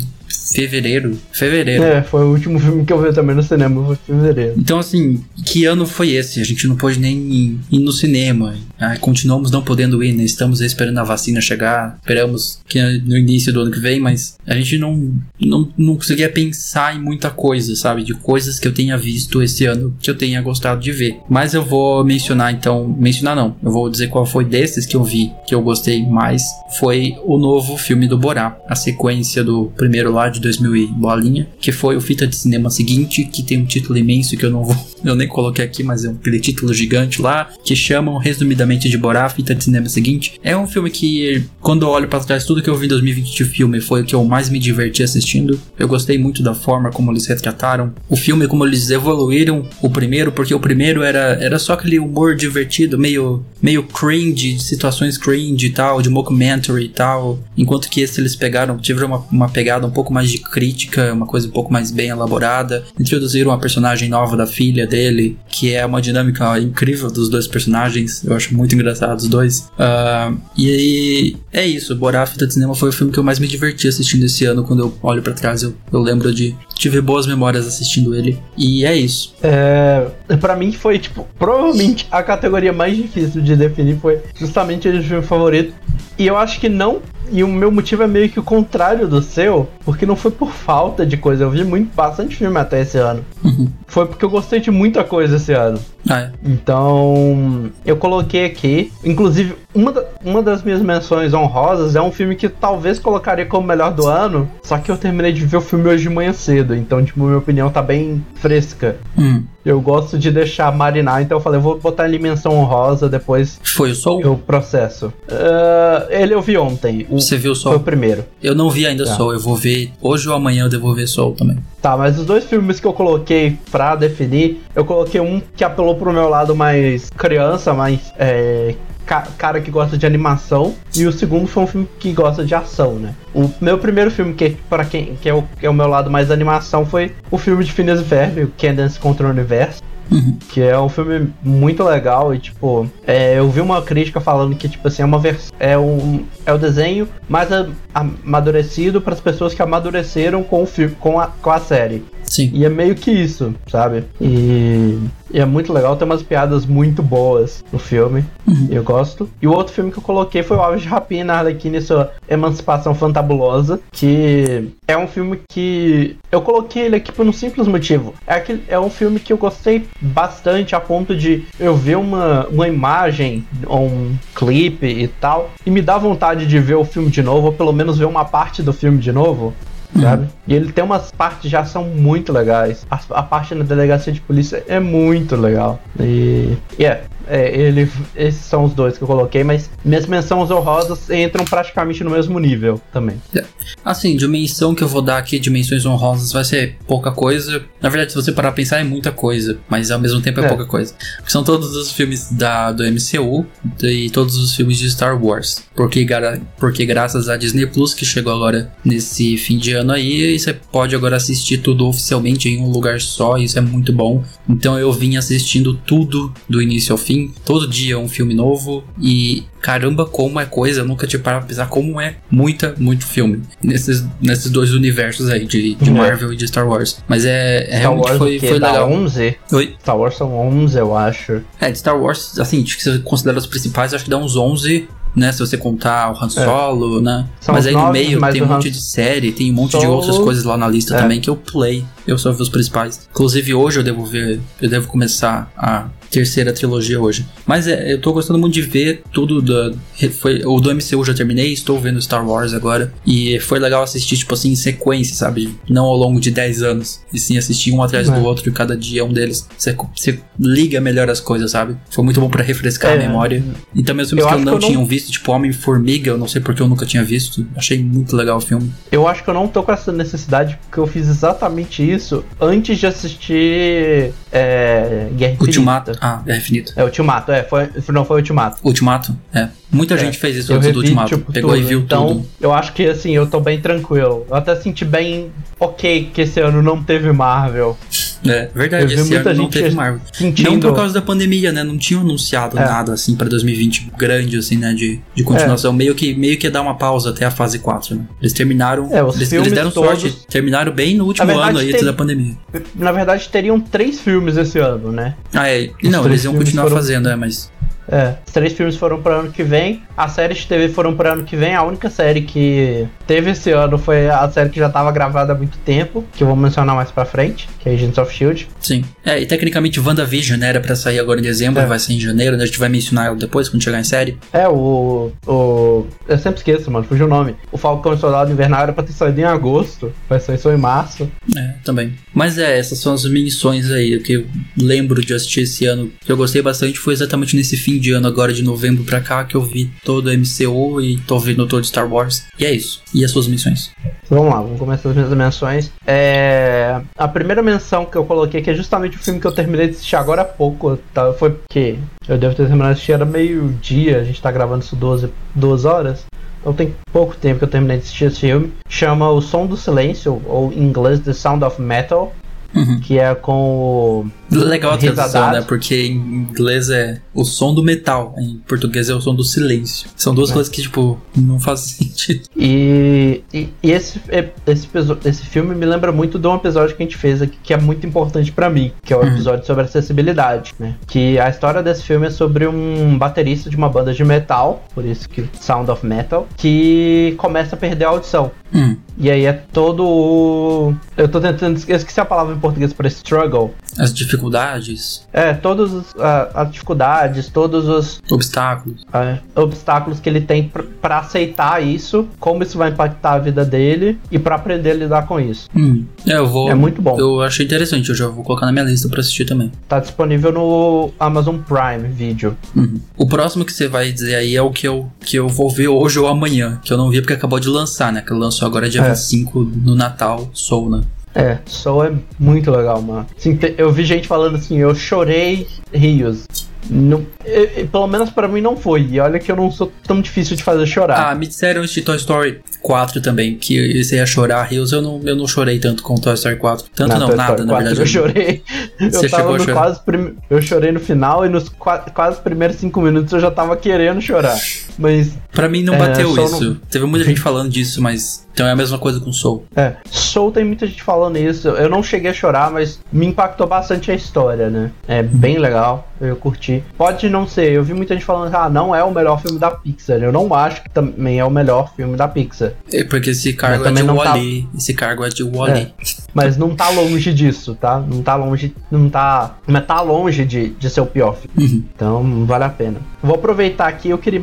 fevereiro. Fevereiro. É, foi o último filme que eu vi também no cinema, foi fevereiro. Então, assim, que ano foi esse? A gente não pôde nem ir no cinema. Ah, continuamos não podendo ir, né? Estamos esperando a vacina chegar. Esperamos que no início do ano que vem, mas a gente não, não, não conseguia pensar em muita coisa, sabe? De coisas que eu tenha visto esse ano que eu tenha gostado de ver. Mas eu vou mencionar então. Mencionar não. Eu vou dizer qual foi desses que eu vi que eu gostei mais. Foi o novo filme do Borá. A sequência do primeiro lá de 2000 e bolinha, que foi o fita de cinema seguinte, que tem um título imenso que eu não vou, eu nem coloquei aqui, mas é um, título gigante lá, que chamam resumidamente de Borá, fita de cinema seguinte. É um filme que, quando eu olho para trás, tudo que eu vi em 2020 de filme foi o que eu mais me diverti assistindo. Eu gostei muito da forma como eles retrataram o filme, como eles evoluíram o primeiro, porque o primeiro era, era só aquele humor divertido, meio, meio cringe, de situações cringe e tal, de mockumentary e tal, enquanto que esse eles pegaram, tiveram uma, uma pegada um pouco mais de crítica, uma coisa um pouco mais bem elaborada. Introduziram uma personagem nova da filha dele, que é uma dinâmica incrível dos dois personagens. Eu acho muito engraçado os dois. Uh, e aí, é isso. Borá Fita de Cinema foi o filme que eu mais me diverti assistindo esse ano. Quando eu olho para trás, eu, eu lembro de. Tive boas memórias assistindo ele. E é isso. É. Pra mim foi, tipo, provavelmente a categoria mais difícil de definir foi justamente o filme favorito. E eu acho que não e o meu motivo é meio que o contrário do seu, porque não foi por falta de coisa. Eu vi muito, bastante filme até esse ano. Uhum. Foi porque eu gostei de muita coisa esse ano. Ah, é. Então, eu coloquei aqui. Inclusive, uma, da, uma das minhas menções honrosas é um filme que talvez colocaria como melhor do ano. Só que eu terminei de ver o filme hoje de manhã cedo. Então, tipo, minha opinião tá bem fresca. Hum. Eu gosto de deixar marinar, então eu falei, eu vou botar ele em menção honrosa, depois. Foi o Soul? Eu processo. Uh, ele eu vi ontem. Você viu o Soul? Foi o primeiro. Eu não vi ainda tá. Soul, eu vou ver. Hoje ou amanhã eu devo ver Soul também. Tá, mas os dois filmes que eu coloquei pra definir, eu coloquei um que apelou pro meu lado mais criança, mais é, ca cara que gosta de animação, e o segundo foi um filme que gosta de ação, né? O meu primeiro filme, que para quem que é, o, que é o meu lado mais animação, foi o filme de Phineas e Ferb, o Cadence contra o Universo. Uhum. Que é um filme muito legal e, tipo, é, eu vi uma crítica falando que, tipo assim, é uma versão. É, um, é o desenho mais amadurecido para as pessoas que amadureceram com o filme, com a, com a série. Sim. E é meio que isso, sabe? E, e é muito legal, tem umas piadas muito boas no filme. Uhum. Eu gosto. E o outro filme que eu coloquei foi o Aves de Rapina, Arlequina e sua Emancipação Fantabulosa, que é um filme que eu coloquei ele aqui por um simples motivo. É, aquele, é um filme que eu gostei bastante a ponto de eu ver uma, uma imagem, um clipe e tal, e me dá vontade de ver o filme de novo, ou pelo menos ver uma parte do filme de novo sabe? Uhum. E ele tem umas partes de ação muito legais. A, a, parte na delegacia de polícia é muito legal. E. Yeah. É, ele, esses são os dois que eu coloquei, mas minhas menções honrosas entram praticamente no mesmo nível também. É. Assim, dimensão que eu vou dar aqui, dimensões honrosas, vai ser pouca coisa. Na verdade, se você parar pra pensar, é muita coisa, mas ao mesmo tempo é, é. pouca coisa. São todos os filmes da, do MCU e todos os filmes de Star Wars. Porque, porque graças à Disney Plus, que chegou agora nesse fim de ano aí, você pode agora assistir tudo oficialmente em um lugar só, isso é muito bom. Então eu vim assistindo tudo do início ao fim, todo dia um filme novo e caramba, como é coisa, eu nunca tinha parado pra pensar como é muita, muito filme nesses, nesses dois universos aí, de, de uhum. Marvel e de Star Wars. Mas é, é realmente Wars, foi, foi legal. 11? Oi? Star Wars são 11, eu acho. É, de Star Wars, assim, se você considera os principais, acho que dá uns 11 né? Se você contar o Han é. Solo, é. né? São mas aí no meio tem um monte de série, tem um monte Solo. de outras coisas lá na lista é. também que eu pulei. Eu só vi os principais. Inclusive hoje eu devo ver, eu devo começar a terceira trilogia hoje. Mas é, eu tô gostando muito de ver tudo do, foi, o do MCU já terminei, estou vendo Star Wars agora. E foi legal assistir, tipo assim, em sequência, sabe? Não ao longo de 10 anos. E sim assistir um atrás é. do outro, e cada dia um deles. Você, você, liga melhor as coisas, sabe? Foi muito bom para refrescar é. a memória. E também os filmes eu que eu não tinha visto, tipo Homem-Formiga, eu não sei porque eu nunca tinha visto. Achei muito legal o filme. Eu acho que eu não tô com essa necessidade, porque eu fiz exatamente isso antes de assistir é, Guerra. Ultimato. Ah, Guerra Infinita. É, Ultimato, é. Foi, não foi Ultimato. Ultimato, é. Muita é, gente fez isso antes revi, do Ultimato. Tipo, Pegou tudo. e viu então, tudo. Eu acho que assim, eu tô bem tranquilo. Eu até senti bem ok que esse ano não teve Marvel. É, verdade, esse ano não teve Marvel. Sentindo... Não por causa da pandemia, né? Não tinham anunciado é. nada assim pra 2020 grande, assim, né? De, de continuação. É. Meio, que, meio que dar uma pausa até a fase 4, né? Eles terminaram. É, eles, eles, deram todos... sorte. Terminaram bem no último verdade, ano aí, ter... antes da pandemia. Na verdade, teriam três filmes esse ano, né? Ah, é. Os não, eles iam continuar fazendo, é, mas. É, os três filmes foram para ano que vem. As séries de TV foram para ano que vem. A única série que teve esse ano foi a série que já estava gravada há muito tempo, que eu vou mencionar mais para frente, que é Agents of Shield. Sim. É, e tecnicamente WandaVision era para sair agora em dezembro, é. vai ser em janeiro, né? A gente vai mencionar ela depois quando chegar em série. É, o o eu sempre esqueço, mano, fugiu o nome. O Falcão e Soldado Invernal era para ter saído em agosto, vai sair só em março. É, também. Mas é, essas são as missões aí, o que eu lembro de assistir esse ano, que eu gostei bastante foi exatamente nesse fim de ano agora de novembro pra cá que eu vi todo o MCU e tô vendo todo Star Wars. E é isso. E as suas missões? Vamos lá, vamos começar as minhas menções. É... A primeira menção que eu coloquei, que é justamente o filme que eu terminei de assistir agora há pouco, tá? foi porque eu devo ter terminado de assistir, era meio-dia, a gente tá gravando isso 12, 12 horas. Então tem pouco tempo que eu terminei de assistir esse filme. Chama O Som do Silêncio, ou em inglês The Sound of Metal. Uhum. Que é com o Legal a tradução, né? Porque em inglês é o som do metal, em português é o som do silêncio. São duas é. coisas que, tipo, não fazem sentido. E, e, e, esse, esse, esse filme me lembra muito de um episódio que a gente fez aqui que é muito importante para mim, que é o uhum. episódio sobre acessibilidade, né? Que a história desse filme é sobre um baterista de uma banda de metal, por isso que Sound of Metal, que começa a perder a audição. Hum. E aí é todo o. Eu tô tentando. Eu esqueci a palavra em português para struggle. As dificuldades. É, todas as dificuldades, todos os. Obstáculos. É, obstáculos que ele tem para aceitar isso, como isso vai impactar a vida dele e para aprender a lidar com isso. Hum. É, eu vou. É muito bom. Eu achei interessante, eu já vou colocar na minha lista para assistir também. Tá disponível no Amazon Prime Video. Uhum. O próximo que você vai dizer aí é o que eu, que eu vou ver hoje ou amanhã, que eu não vi porque acabou de lançar, né? Que lançou agora dia é. 25 no Natal, Soul, né? É, Soul é muito legal, mano. Assim, eu vi gente falando assim, eu chorei rios. Não, pelo menos para mim não foi. E olha que eu não sou tão difícil de fazer chorar. Ah, me disseram de Toy Story 4 também, que você ia chorar rios. Eu não, eu não chorei tanto com Toy Story 4. Tanto não, não nada, na verdade. Eu chorei. Você eu tava no quase prim... Eu chorei no final e nos qu quase primeiros 5 minutos eu já tava querendo chorar. Mas. Pra mim não bateu é, isso. Não... Teve muita gente falando disso, mas então é a mesma coisa com Soul. É, Soul tem muita gente falando isso. Eu não cheguei a chorar, mas me impactou bastante a história, né? É bem legal, eu curti. Pode não ser, eu vi muita gente falando, ah, não é o melhor filme da Pixar. Eu não acho que também é o melhor filme da Pixar. É porque esse cargo é de Wally. Tá... Esse cargo é de Wally. É, mas não tá longe disso, tá? Não tá longe, não tá. Mas tá longe de, de ser o pior filme. Uhum. Então vale a pena. Vou aproveitar aqui, eu queria.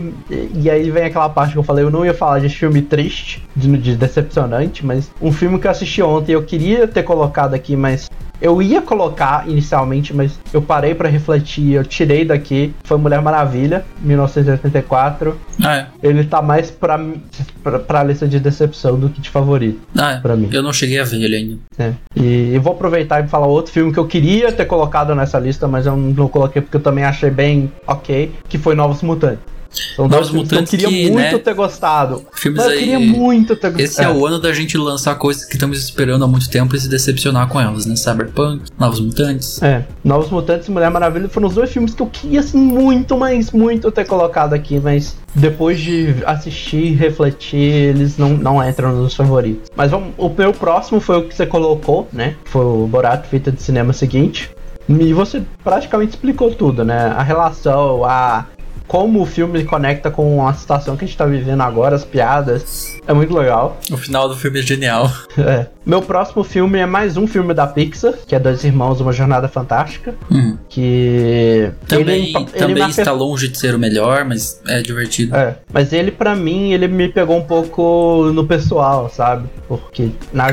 E aí vem aquela parte que eu falei, eu não ia falar de filme triste, de, de decepcionante, mas um filme que eu assisti ontem eu queria ter colocado aqui, mas eu ia colocar inicialmente, mas eu parei para refletir, eu tirei daqui. Foi Mulher Maravilha, 1984. Ah, é. Ele tá mais pra, pra, pra lista de decepção do que de favorito. Ah, é. Pra mim. Eu não cheguei a ver ele ainda. É. E, e vou aproveitar e falar outro filme que eu queria ter colocado nessa lista, mas eu não coloquei porque eu também achei bem ok, que foi Novos Mutantes. São Novos Mutantes que eu queria que, muito né, ter gostado. Filmes eu queria muito ter gostado. Esse é. o ano da gente lançar coisas que estamos esperando há muito tempo e se decepcionar com elas, né? Cyberpunk, Novos Mutantes. É, Novos Mutantes e Mulher Maravilha foram os dois filmes que eu queria, assim, muito, mas muito ter colocado aqui, mas depois de assistir, refletir, eles não, não entram nos favoritos. Mas vamos, o meu próximo foi o que você colocou, né? Foi o Borato Fita de Cinema seguinte. E você praticamente explicou tudo, né? A relação, a como o filme conecta com a situação que a gente tá vivendo agora, as piadas. É muito legal. O final do filme é genial. É. Meu próximo filme é mais um filme da Pixar, que é Dois Irmãos, Uma Jornada Fantástica. Hum. Que. Também, ele, também ele está longe de ser o melhor, mas é divertido. É. Mas ele, para mim, ele me pegou um pouco no pessoal, sabe? Porque na,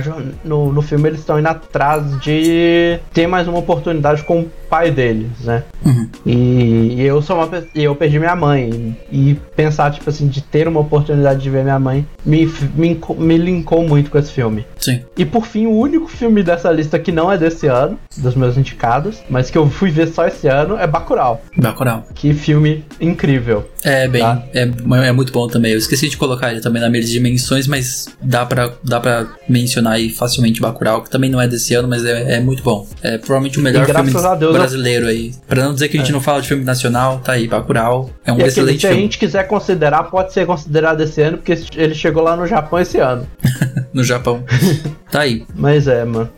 no, no filme eles estão indo atrás de ter mais uma oportunidade com pai deles, né? Uhum. E, e, eu sou uma eu perdi minha mãe. E, e pensar, tipo assim, de ter uma oportunidade de ver minha mãe me, me, me linkou muito com esse filme. Sim. E por fim, o único filme dessa lista que não é desse ano, dos meus indicados, mas que eu fui ver só esse ano, é Bacurau. Bacurau. Que filme incrível. É, bem, tá? é, é muito bom também. Eu esqueci de colocar ele também na de dimensões, mas dá pra, dá pra mencionar aí facilmente Bacurau, que também não é desse ano, mas é, é muito bom. É provavelmente o melhor filme Deus, brasileiro aí. Pra não dizer que a gente é. não fala de filme nacional, tá aí, Bacurau. É um e excelente se a gente quiser considerar, pode ser considerado esse ano, porque ele chegou lá no Japão esse ano. no Japão. tá aí. Mas é, mano.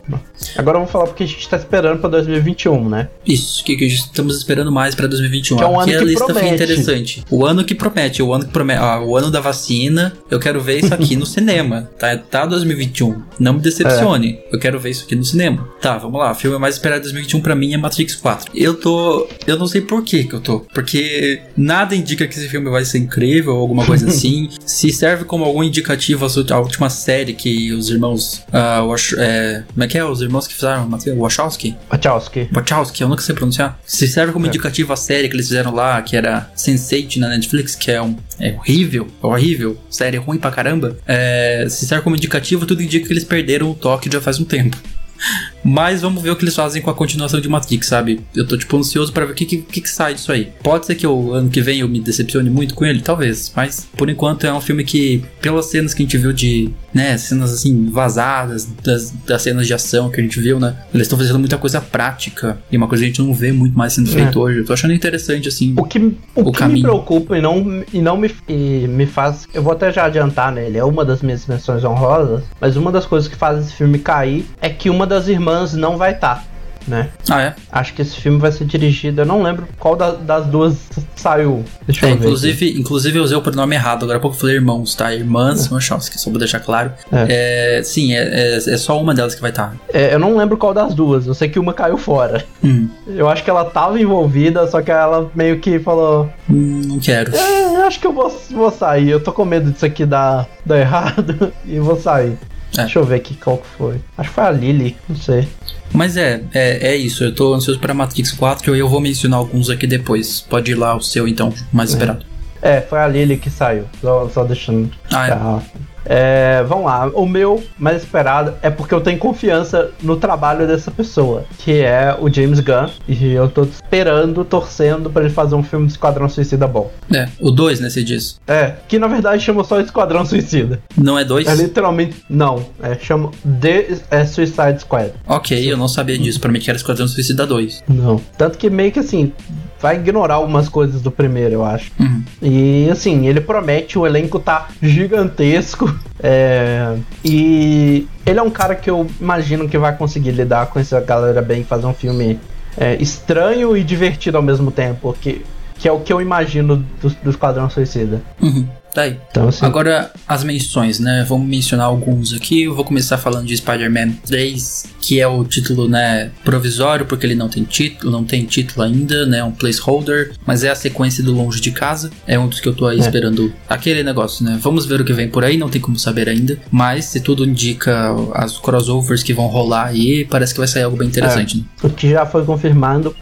Agora vamos falar porque a gente tá esperando pra 2021, né? Isso, o que, que estamos esperando mais pra 2021? Que é um ano que a lista promete. fica interessante. O ano que promete, o ano que promete, ah, o ano da vacina. Eu quero ver isso aqui no cinema. Tá, tá 2021. Não me decepcione. É. Eu quero ver isso aqui no cinema. Tá, vamos lá. O filme mais esperado de 2021 pra mim é Matrix 4. Eu tô. Eu não sei por que que eu tô. Porque nada indica que esse filme vai ser incrível ou alguma coisa assim. Se serve como algum indicativo a última série que os irmãos. Uh, Wash, é, como é que é? Os irmãos que fizeram Wachowski? Wachowski. Wachowski, eu nunca sei pronunciar. Se serve como é. indicativo a série que eles fizeram lá, que era Sense8 na Netflix, que é um é horrível, é horrível, série ruim pra caramba. É, se serve como indicativo, tudo indica que eles perderam o toque já faz um tempo. Mas vamos ver o que eles fazem com a continuação de Matrix, sabe? Eu tô, tipo, ansioso para ver o que, que, que, sai disso aí. Pode ser que o ano que vem eu me decepcione muito com ele, talvez. Mas, por enquanto, é um filme que, pelas cenas que a gente viu de, né, cenas assim, vazadas, das, das cenas de ação que a gente viu, né? Eles estão fazendo muita coisa prática. E uma coisa que a gente não vê muito mais sendo feito é. hoje. Eu tô achando interessante, assim, o que, o, o que caminho. me preocupa e não, e não me, e me faz... Eu vou até já adiantar, né? Ele é uma das minhas menções honrosas. Mas uma das coisas que faz esse filme cair é que uma das irmãs Irmãs não vai estar. Tá, né? Ah, é? Acho que esse filme vai ser dirigido. Eu não lembro qual da, das duas saiu. Deixa é, eu ver. Inclusive, inclusive, eu usei o pronome errado. Agora há pouco eu falei irmãos, tá? Irmãs é. Wachowski, só pra deixar claro. É. é sim, é, é, é, só uma delas que vai estar. Tá. É, eu não lembro qual das duas. Eu sei que uma caiu fora. Hum. Eu acho que ela tava envolvida, só que ela meio que falou. Hum, não quero. É, acho que eu vou, vou sair. Eu tô com medo disso aqui dar, dar errado e vou sair. É. Deixa eu ver aqui qual que foi. Acho que foi a Lily, não sei. Mas é, é, é isso. Eu tô ansioso pra Matrix 4 e eu vou mencionar alguns aqui depois. Pode ir lá o seu então, mais é. esperado. É, foi a Lily que saiu. Só, só deixando. Ah, é. É, vamos lá, o meu mais esperado é porque eu tenho confiança no trabalho dessa pessoa, que é o James Gunn, e eu tô esperando, torcendo para ele fazer um filme de Esquadrão Suicida bom. É, o 2, né, você diz? É, que na verdade chama só Esquadrão Suicida. Não é 2? É literalmente, não, é, chama The é Suicide Squad. Ok, eu não sabia disso, pra mim que era Esquadrão Suicida 2. Não, tanto que meio que assim, vai ignorar algumas coisas do primeiro, eu acho. Uhum. E assim, ele promete, o elenco tá gigantesco. É, e ele é um cara que eu imagino que vai conseguir lidar com essa galera bem, fazer um filme é, estranho e divertido ao mesmo tempo. Que, que é o que eu imagino do, do Esquadrão Suicida. Uhum. Tá aí. Então, assim, Agora, as menções, né? Vamos mencionar alguns aqui. Eu vou começar falando de Spider-Man 3 que é o título, né, provisório, porque ele não tem título, não tem título ainda, né, um placeholder, mas é a sequência do Longe de Casa, é um dos que eu tô aí é. esperando aquele negócio, né, vamos ver o que vem por aí, não tem como saber ainda, mas se tudo indica as crossovers que vão rolar aí, parece que vai sair algo bem interessante, é. né? O que já foi confirmado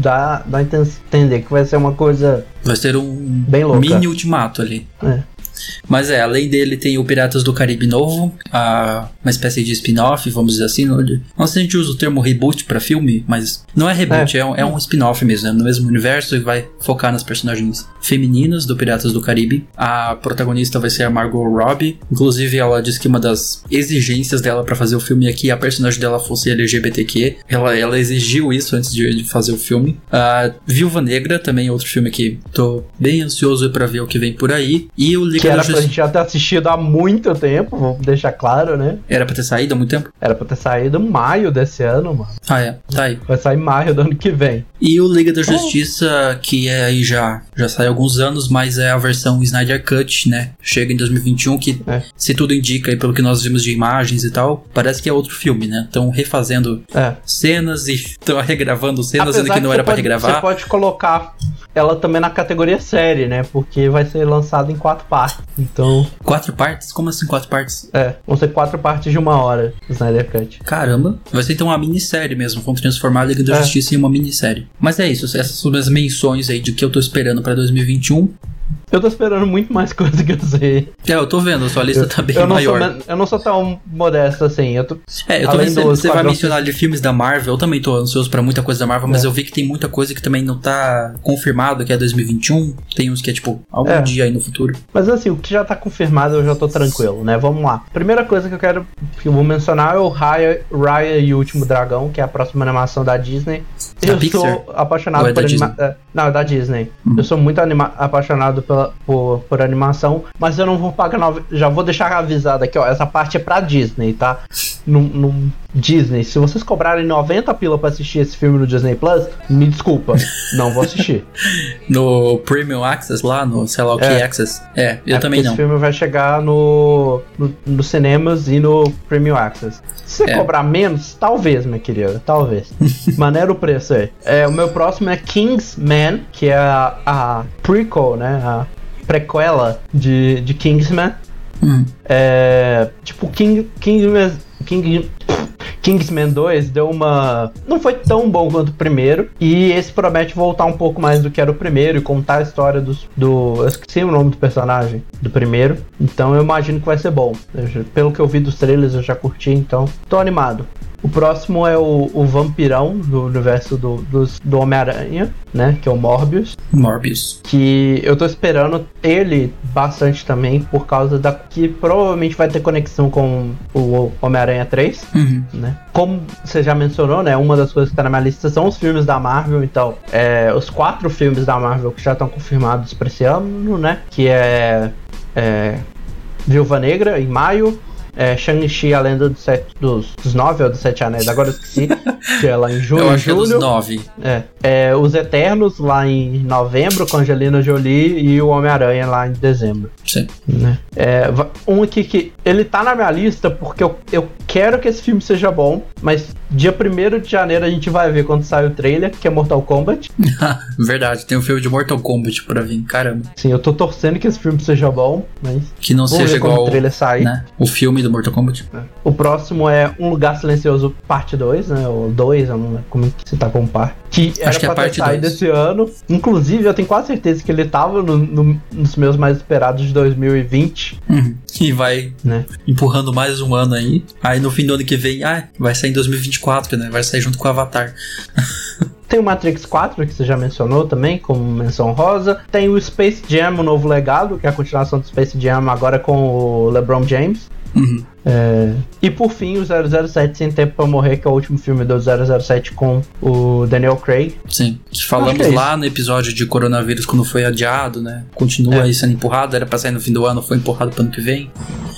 dá, dá a entender que vai ser uma coisa Vai ser um Bem mini ultimato ali. É. Mas é, além dele tem o Piratas do Caribe novo, a, uma espécie de spin-off, vamos dizer assim. Não sei se a gente usa o termo reboot para filme, mas não é reboot, é, é um, é um spin-off mesmo, é no mesmo universo e vai focar nas personagens femininas do Piratas do Caribe. A protagonista vai ser a Margot Robbie. Inclusive, ela disse que uma das exigências dela para fazer o filme é que a personagem dela fosse LGBTQ. Ela, ela exigiu isso antes de, de fazer o filme. A Viúva Negra também é outro filme que tô bem ansioso para ver o que vem por aí. E o Liga era pra gente já ter assistido há muito tempo, vamos deixar claro, né? Era pra ter saído há muito tempo? Era pra ter saído em maio desse ano, mano. Ah, é. Tá aí. Vai sair em maio do ano que vem. E o Liga da Justiça, que é aí já, já sai há alguns anos, mas é a versão Snyder Cut, né? Chega em 2021, que é. se tudo indica aí pelo que nós vimos de imagens e tal, parece que é outro filme, né? Estão refazendo é. cenas e estão regravando cenas, Apesar sendo que não que era pra regravar. Você pode colocar ela também na categoria série, né? Porque vai ser lançado em quatro partes. Então. Quatro partes? Como assim quatro partes? É, vão ser quatro partes de uma hora, Snyder Cut. Caramba, vai ser então uma minissérie mesmo. Vão transformar a Liga da é. Justiça em uma minissérie. Mas é isso, essas são as menções aí de que eu tô esperando pra 2021. Eu tô esperando muito mais coisa que eu sei. É, eu tô vendo, sua lista eu, tá bem eu maior. Sou, eu não sou tão modesto assim. Eu tô, é, eu tô vendo, você vai mencionar de filmes da Marvel, eu também tô ansioso pra muita coisa da Marvel, é. mas eu vi que tem muita coisa que também não tá confirmado que é 2021. Tem uns que é tipo, algum é. dia aí no futuro. Mas assim, o que já tá confirmado eu já tô tranquilo, né? Vamos lá. Primeira coisa que eu quero, que eu vou mencionar é o Raya, Raya e o Último Dragão, que é a próxima animação da Disney. Da eu Pixar? sou apaixonado é por anima... É, não, é da Disney. Hum. Eu sou muito anima... apaixonado pela, por, por animação, mas eu não vou pagar. No... Já vou deixar avisado aqui, ó. Essa parte é pra Disney, tá? No, Disney, se vocês cobrarem 90 pila pra assistir esse filme no Disney Plus, me desculpa, não vou assistir. no Premium Access lá, no sei lá o que é. Access? É, eu é também não. Esse filme vai chegar no, no, nos cinemas e no Premium Access. Se você é. cobrar menos, talvez, minha querida, talvez. Maneira o preço aí. É, o meu próximo é Kingsman, que é a, a prequel, né? A prequela de, de Kingsman. Hum. É, tipo, King, Kingsman, King, Kingsman 2 deu uma. Não foi tão bom quanto o primeiro. E esse promete voltar um pouco mais do que era o primeiro e contar a história dos, do. Eu esqueci o nome do personagem do primeiro. Então eu imagino que vai ser bom. Eu, pelo que eu vi dos trailers, eu já curti, então tô animado. O próximo é o, o vampirão do universo do, do, do Homem-Aranha, né? Que é o Morbius. Morbius. Que eu tô esperando ele bastante também, por causa da que provavelmente vai ter conexão com o Homem-Aranha 3, uhum. né? Como você já mencionou, né? Uma das coisas que tá na minha lista são os filmes da Marvel, então, é, os quatro filmes da Marvel que já estão confirmados pra esse ano, né? Que é, é Viúva Negra em maio, é, Shang-Chi, a lenda dos, sete, dos, dos nove ou dos sete anéis, agora eu esqueci, que é lá em junho. Eu acho julho. que é dos nove. É, é, Os Eternos lá em novembro, com Angelina Jolie, e o Homem-Aranha lá em dezembro. Sim. Né? É, um aqui que ele tá na minha lista porque eu, eu quero que esse filme seja bom, mas dia 1 de janeiro a gente vai ver quando sai o trailer, que é Mortal Kombat. Verdade, tem um filme de Mortal Kombat pra vir, caramba. Sim, eu tô torcendo que esse filme seja bom, mas. Que não seja igual o trailer sair. Né? o filme do Mortal Kombat. É. O próximo é Um Lugar Silencioso, parte 2, né? Ou 2, eu não lembro como é que você tá com parte. Que Acho que é pra parte sair desse ano. Inclusive, eu tenho quase certeza que ele tava no, no, nos meus mais esperados de 2020. Uhum. E vai né? empurrando mais um ano aí. Aí no fim do ano que vem, ah, vai sair em 2024, né? Vai sair junto com o Avatar. Tem o Matrix 4, que você já mencionou também, como menção rosa. Tem o Space Jam, o novo legado, que é a continuação do Space Jam agora com o LeBron James. Uhum. É... E por fim, o 007 Sem Tempo para Morrer, que é o último filme do 007 com o Daniel Craig. Sim, que falamos é lá no episódio de coronavírus quando foi adiado, né? Continua é. aí sendo empurrado, era pra sair no fim do ano, foi empurrado pro ano que vem.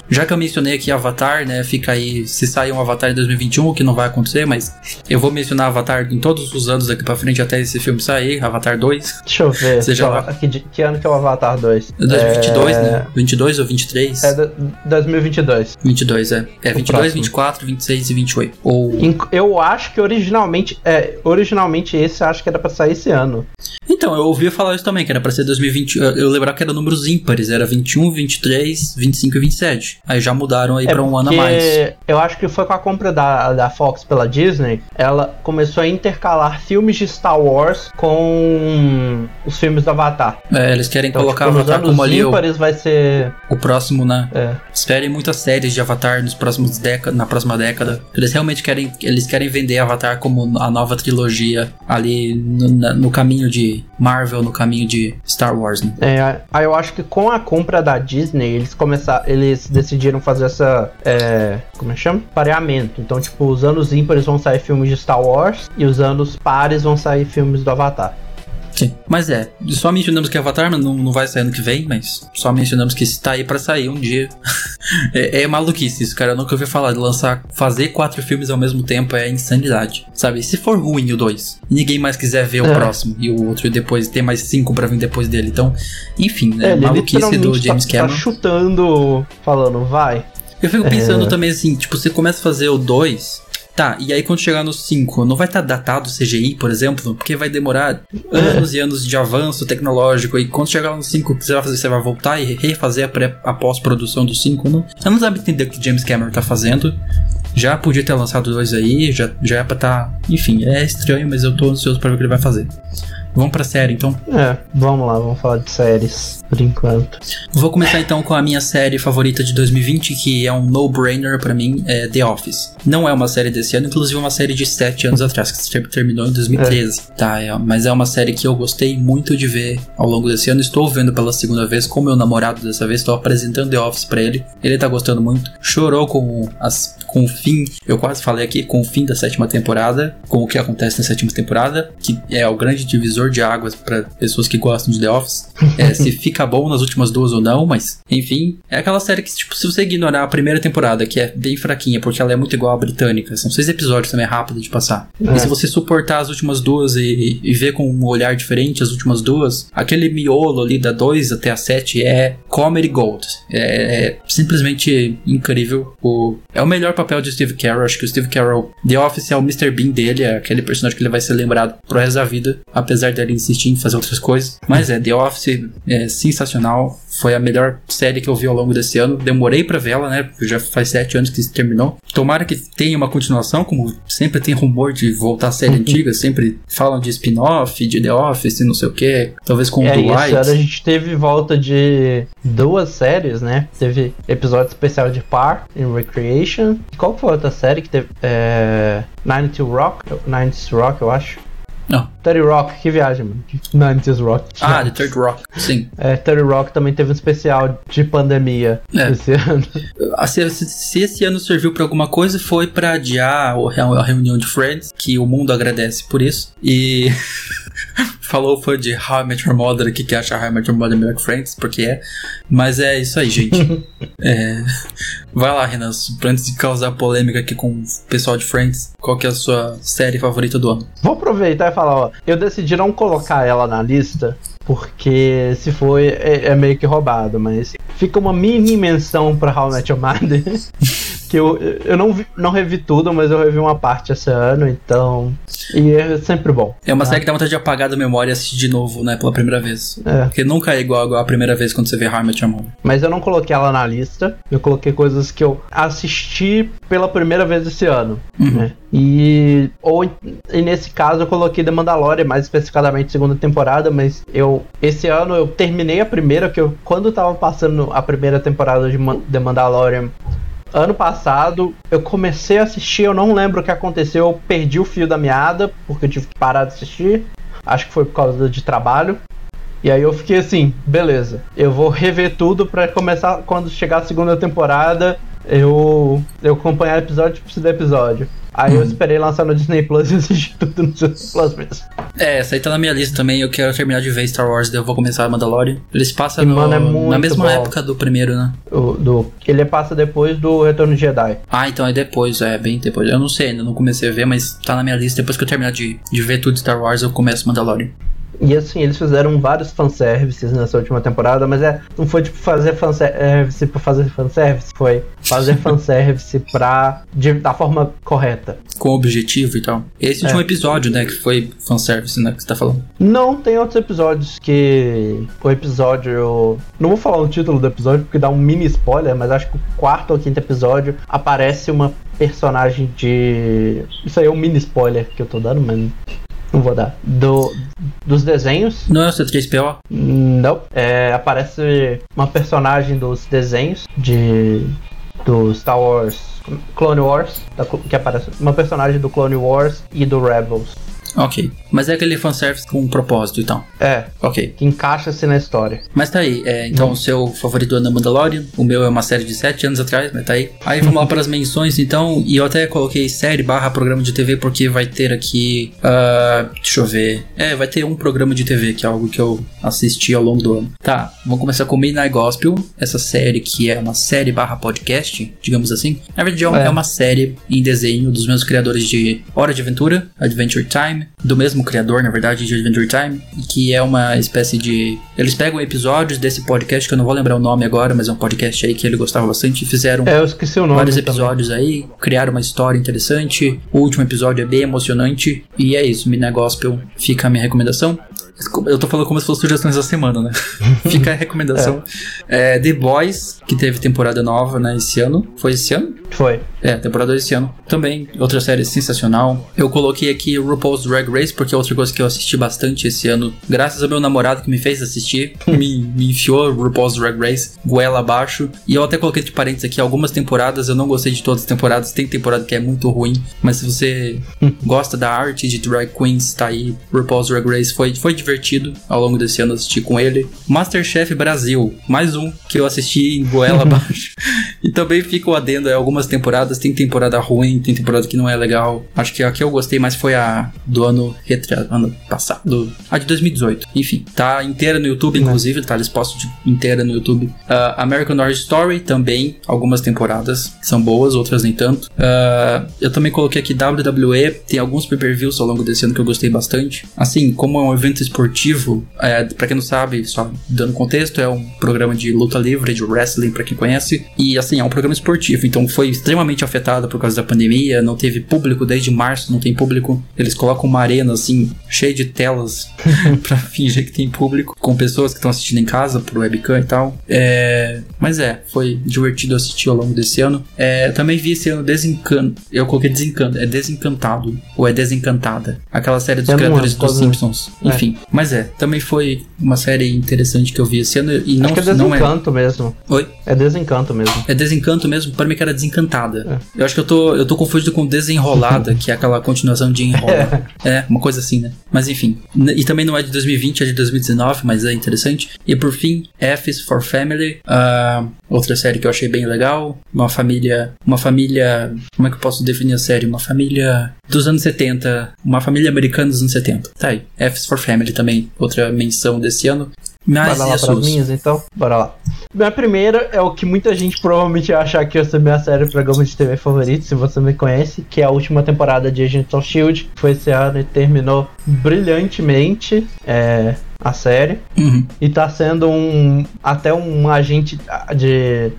Já que eu mencionei aqui Avatar, né? Fica aí, se sair um Avatar em 2021, o que não vai acontecer, mas eu vou mencionar Avatar em todos os anos daqui pra frente até esse filme sair, Avatar 2. Deixa eu ver. Seja lá. Que, que, ano que é o Avatar 2? 2022, é... né? 22 ou 23? É 2022. 22, é. É 22, 24, 26 e 28. Ou... Eu acho que originalmente, é, originalmente esse acho que era pra sair esse ano. Então, eu ouvi falar isso também, que era pra ser 2020. Eu lembrava que era números ímpares, era 21, 23, 25 e 27. Aí já mudaram aí é pra um ano a mais. Eu acho que foi com a compra da, da Fox pela Disney, ela começou a intercalar filmes de Star Wars com os filmes do Avatar. É, eles querem então, colocar tipo, Avatar como ali. Ímpares o, vai ser. O próximo, né? É. Esperem muitas séries de Avatar nos próximos décadas, na próxima década. Eles realmente querem. Eles querem vender Avatar como a nova trilogia ali no, no caminho de Marvel, no caminho de Star Wars, né? É, aí eu acho que com a compra da Disney, eles começaram. Eles decidiram fazer essa. É, como é que chama? Pareamento. Então, tipo, os anos ímpares vão sair filmes de Star Wars e os anos pares vão sair filmes do Avatar. Sim. Mas é, só mencionamos que Avatar não, não vai sair ano que vem, mas só mencionamos que está aí para sair um dia. é, é, maluquice isso, cara. Eu nunca ouvi falar de lançar, fazer quatro filmes ao mesmo tempo é insanidade. Sabe? Se for ruim o dois, ninguém mais quiser ver é. o próximo e o outro depois, ter mais cinco para vir depois dele. Então, enfim, né? É, maluquice do James tá, Cameron. Tá chutando, falando, vai. Eu fico pensando é. também assim, tipo, você começa a fazer o 2, Tá, e aí quando chegar no 5, não vai estar tá datado o CGI, por exemplo? Porque vai demorar anos e anos de avanço tecnológico. E quando chegar no 5, você vai fazer? Você vai voltar e refazer a, pré, a pós-produção do 5? Não, eu não sabe entender o que James Cameron tá fazendo. Já podia ter lançado dois aí, já, já é pra tá. Enfim, é estranho, mas eu tô ansioso pra ver o que ele vai fazer. Vamos pra série então? É, vamos lá, vamos falar de séries por enquanto. Vou começar então com a minha série favorita de 2020, que é um no-brainer para mim, é The Office. Não é uma série desse ano, inclusive é uma série de 7 anos atrás, que terminou em 2013. É. Tá, é, mas é uma série que eu gostei muito de ver ao longo desse ano. Estou vendo pela segunda vez com meu namorado dessa vez, estou apresentando The Office para ele. Ele tá gostando muito. Chorou com, as, com o fim, eu quase falei aqui, com o fim da sétima temporada, com o que acontece na sétima temporada, que é o grande divisor de águas para pessoas que gostam de The Office. É, se fica bom nas últimas duas ou não, mas enfim, é aquela série que, tipo, se você ignorar a primeira temporada, que é bem fraquinha, porque ela é muito igual à britânica, são seis episódios também, é rápido de passar. É. E se você suportar as últimas duas e, e ver com um olhar diferente as últimas duas, aquele miolo ali da 2 até a 7 é comedy gold. É, é, simplesmente incrível. O, é o melhor papel de Steve Carell. Acho que o Steve Carell, The Office é o Mr. Bean dele, é aquele personagem que ele vai ser lembrado pro resto da vida, apesar dele insistir em fazer outras coisas. Mas é, The Office é sensacional. Foi a melhor série que eu vi ao longo desse ano. Demorei para vê-la, né? Porque já faz sete anos que se terminou. Tomara que tenha uma continuação, como sempre tem rumor de voltar à série uhum. antiga. Sempre falam de spin-off, de The Office, não sei o que. Talvez com é, o Dwight. Esse ano a gente teve volta de duas séries, né? Teve episódio especial de Par in Recreation. Qual foi a outra série que teve? É... Nine to Rock? Nine to Rock, eu acho. Não. 30 Rock, que viagem, mano. 90s Rock. Ah, The Third Rock, sim. É, 30 Rock também teve um especial de pandemia é. esse ano. Ah, se, se, esse ano serviu pra alguma coisa, foi pra adiar a reunião de Friends, que o mundo agradece por isso. E. falou foi de How I Met Your Mother aqui que acha How I Met Your Mother melhor que Friends, porque é. Mas é isso aí, gente. é... Vai lá, Renan, antes de causar polêmica aqui com o pessoal de Friends, qual que é a sua série favorita do ano? Vou aproveitar e falar, ó, eu decidi não colocar ela na lista, porque se foi, é, é meio que roubado, mas fica uma mini menção pra How I Met Your Mother. que eu, eu não, vi, não revi tudo, mas eu revi uma parte esse ano, então. E é sempre bom. É uma tá? série que dá vontade de apagar da memória e assistir de novo, né? Pela primeira vez. É. Porque nunca é igual a primeira vez quando você vê Your Mother. Mas eu não coloquei ela na lista. Eu coloquei coisas que eu assisti pela primeira vez esse ano. Uhum. Né? E, ou, e nesse caso eu coloquei The Mandalorian, mais especificadamente segunda temporada, mas eu esse ano eu terminei a primeira, que eu quando tava passando a primeira temporada de The Mandalorian, ano passado, eu comecei a assistir, eu não lembro o que aconteceu, eu perdi o fio da meada, porque eu tive que parar de assistir. Acho que foi por causa de trabalho. E aí eu fiquei assim, beleza, eu vou rever tudo para começar quando chegar a segunda temporada, eu eu acompanhar episódio por episódio. Aí eu esperei lançar no Disney Plus e assisti tudo no Disney Plus mesmo. É, essa aí tá na minha lista também. Eu quero terminar de ver Star Wars, daí eu vou começar a Mandalorian. Eles passam no, mano, é na mesma bom. época do primeiro, né? O, do, ele passa depois do Retorno de Jedi. Ah, então é depois, é bem depois. Eu não sei, ainda não comecei a ver, mas tá na minha lista. Depois que eu terminar de, de ver tudo Star Wars, eu começo Mandalorian. E assim, eles fizeram vários fanservices nessa última temporada, mas é, não foi tipo fazer fanservice pra fazer fanservice, foi fazer fanservice pra, de, da forma correta. Com objetivo e tal. Esse É. último episódio, né, que foi fanservice, né, que você tá falando. Não, tem outros episódios que. O episódio. Não vou falar o título do episódio porque dá um mini spoiler, mas acho que o quarto ou quinto episódio aparece uma personagem de. Isso aí é um mini spoiler que eu tô dando, mas. Não vou dar. Do, dos desenhos. Não é o C3PO? Não. É, aparece uma personagem dos desenhos de. Do Star Wars. Clone Wars. da- que aparece. Uma personagem do Clone Wars e do Rebels. Ok. Mas é aquele fanservice com um propósito, então. É, Ok. que encaixa-se na história. Mas tá aí, é, então o seu favorito é Mandalorian, o meu é uma série de 7 anos atrás, mas tá aí. Aí vamos lá para as menções então, e eu até coloquei série barra programa de TV porque vai ter aqui, ah, deixa eu ver, é, vai ter um programa de TV que é algo que eu assisti ao longo do ano. Tá, vamos começar com Midnight Gospel, essa série que é uma série barra podcast, digamos assim. Na verdade é É. é uma série em desenho dos meus criadores de Hora de Aventura, Adventure Time, do mesmo criador, na verdade, de Adventure Time, que é uma espécie de. Eles pegam episódios desse podcast, que eu não vou lembrar o nome agora, mas é um podcast aí que ele gostava bastante, e fizeram É, eu esqueci o nome. vários também. episódios aí, criaram uma história interessante. O último episódio é bem emocionante. E é isso, Midnight Gospel fica a minha recomendação. Eu tô falando como se fosse sugestões da semana, né? fica a recomendação. É, The Boys, que teve temporada nova, né, esse ano. Foi esse ano? Foi. É, temporada desse ano. Também, outra série sensacional. Eu coloquei aqui RuPaul's Drag Race, porque é outra coisa que eu assisti bastante esse ano. Graças ao meu namorado que me fez assistir, me, me enfiou RuPaul's Drag Race, goela abaixo. E eu até coloquei de parênteses aqui, algumas temporadas, eu não gostei de todas as temporadas. Tem temporada que é muito ruim, mas se você gosta da arte de drag queens, tá aí. RuPaul's Drag Race foi, foi divertido ao longo desse ano assistir com ele. Masterchef Brasil, mais um que eu assisti em goela abaixo. E também fica o adendo, é algumas temporadas, tem temporada ruim, tem temporada que não é legal. Acho que a que eu gostei mais foi a do ano retra... ano passado, a de 2018. Enfim, tá inteira no YouTube, inclusive, tá disposto de inteira no YouTube. Ah, American Horror Story também, algumas temporadas são boas, outras nem tanto. Ah, eu também coloquei aqui WWE, tem alguns pay-per-views ao longo desse ano que eu gostei bastante. Assim, como é um evento esportivo, é, para quem não sabe, só dando contexto, é um programa de luta livre, de wrestling, pra quem conhece. E assim, é um programa esportivo, então foi extremamente afetado por causa da pandemia, não teve público desde março, não tem público. Eles colocam uma arena assim, cheia de telas pra fingir que tem público, com pessoas que estão assistindo em casa por webcam e tal. É, mas é, foi divertido assistir ao longo desse ano. É, também vi esse ano Desencanto. Eu coloquei Desencanto, é Desencantado ou é Desencantada? Aquela série dos criadores dos é? Simpsons. É. Enfim, mas é, também foi uma série interessante que eu vi esse ano e não, Acho que é é. desencanto mesmo. Oi? É desencanto mesmo. É desencanto mesmo, para mim que era desencantada. Eu acho que eu tô, eu tô confundido com desenrolada, que é aquela continuação de enrola. é, uma coisa assim, né? Mas enfim. E também não é de 2020, é de 2019, mas é interessante. E por fim, F is for Family. ah, outra série que eu achei bem legal. Uma família. Uma família. Como é que eu posso definir a série? Uma família dos anos 70. Uma família americana dos anos 70. Tá aí. F is for Family também. Outra menção desse ano. Mas Bora lá as pras suas? minhas, então? Bora lá. Minha primeira é o que muita gente provavelmente ia achar que ia ser minha série programa de TV favorito, se você me conhece, que é a última temporada de Agents of S.H.I.E.L.D. Foi esse ano e terminou brilhantemente é, a série. Uhum. E tá sendo um até um agente de,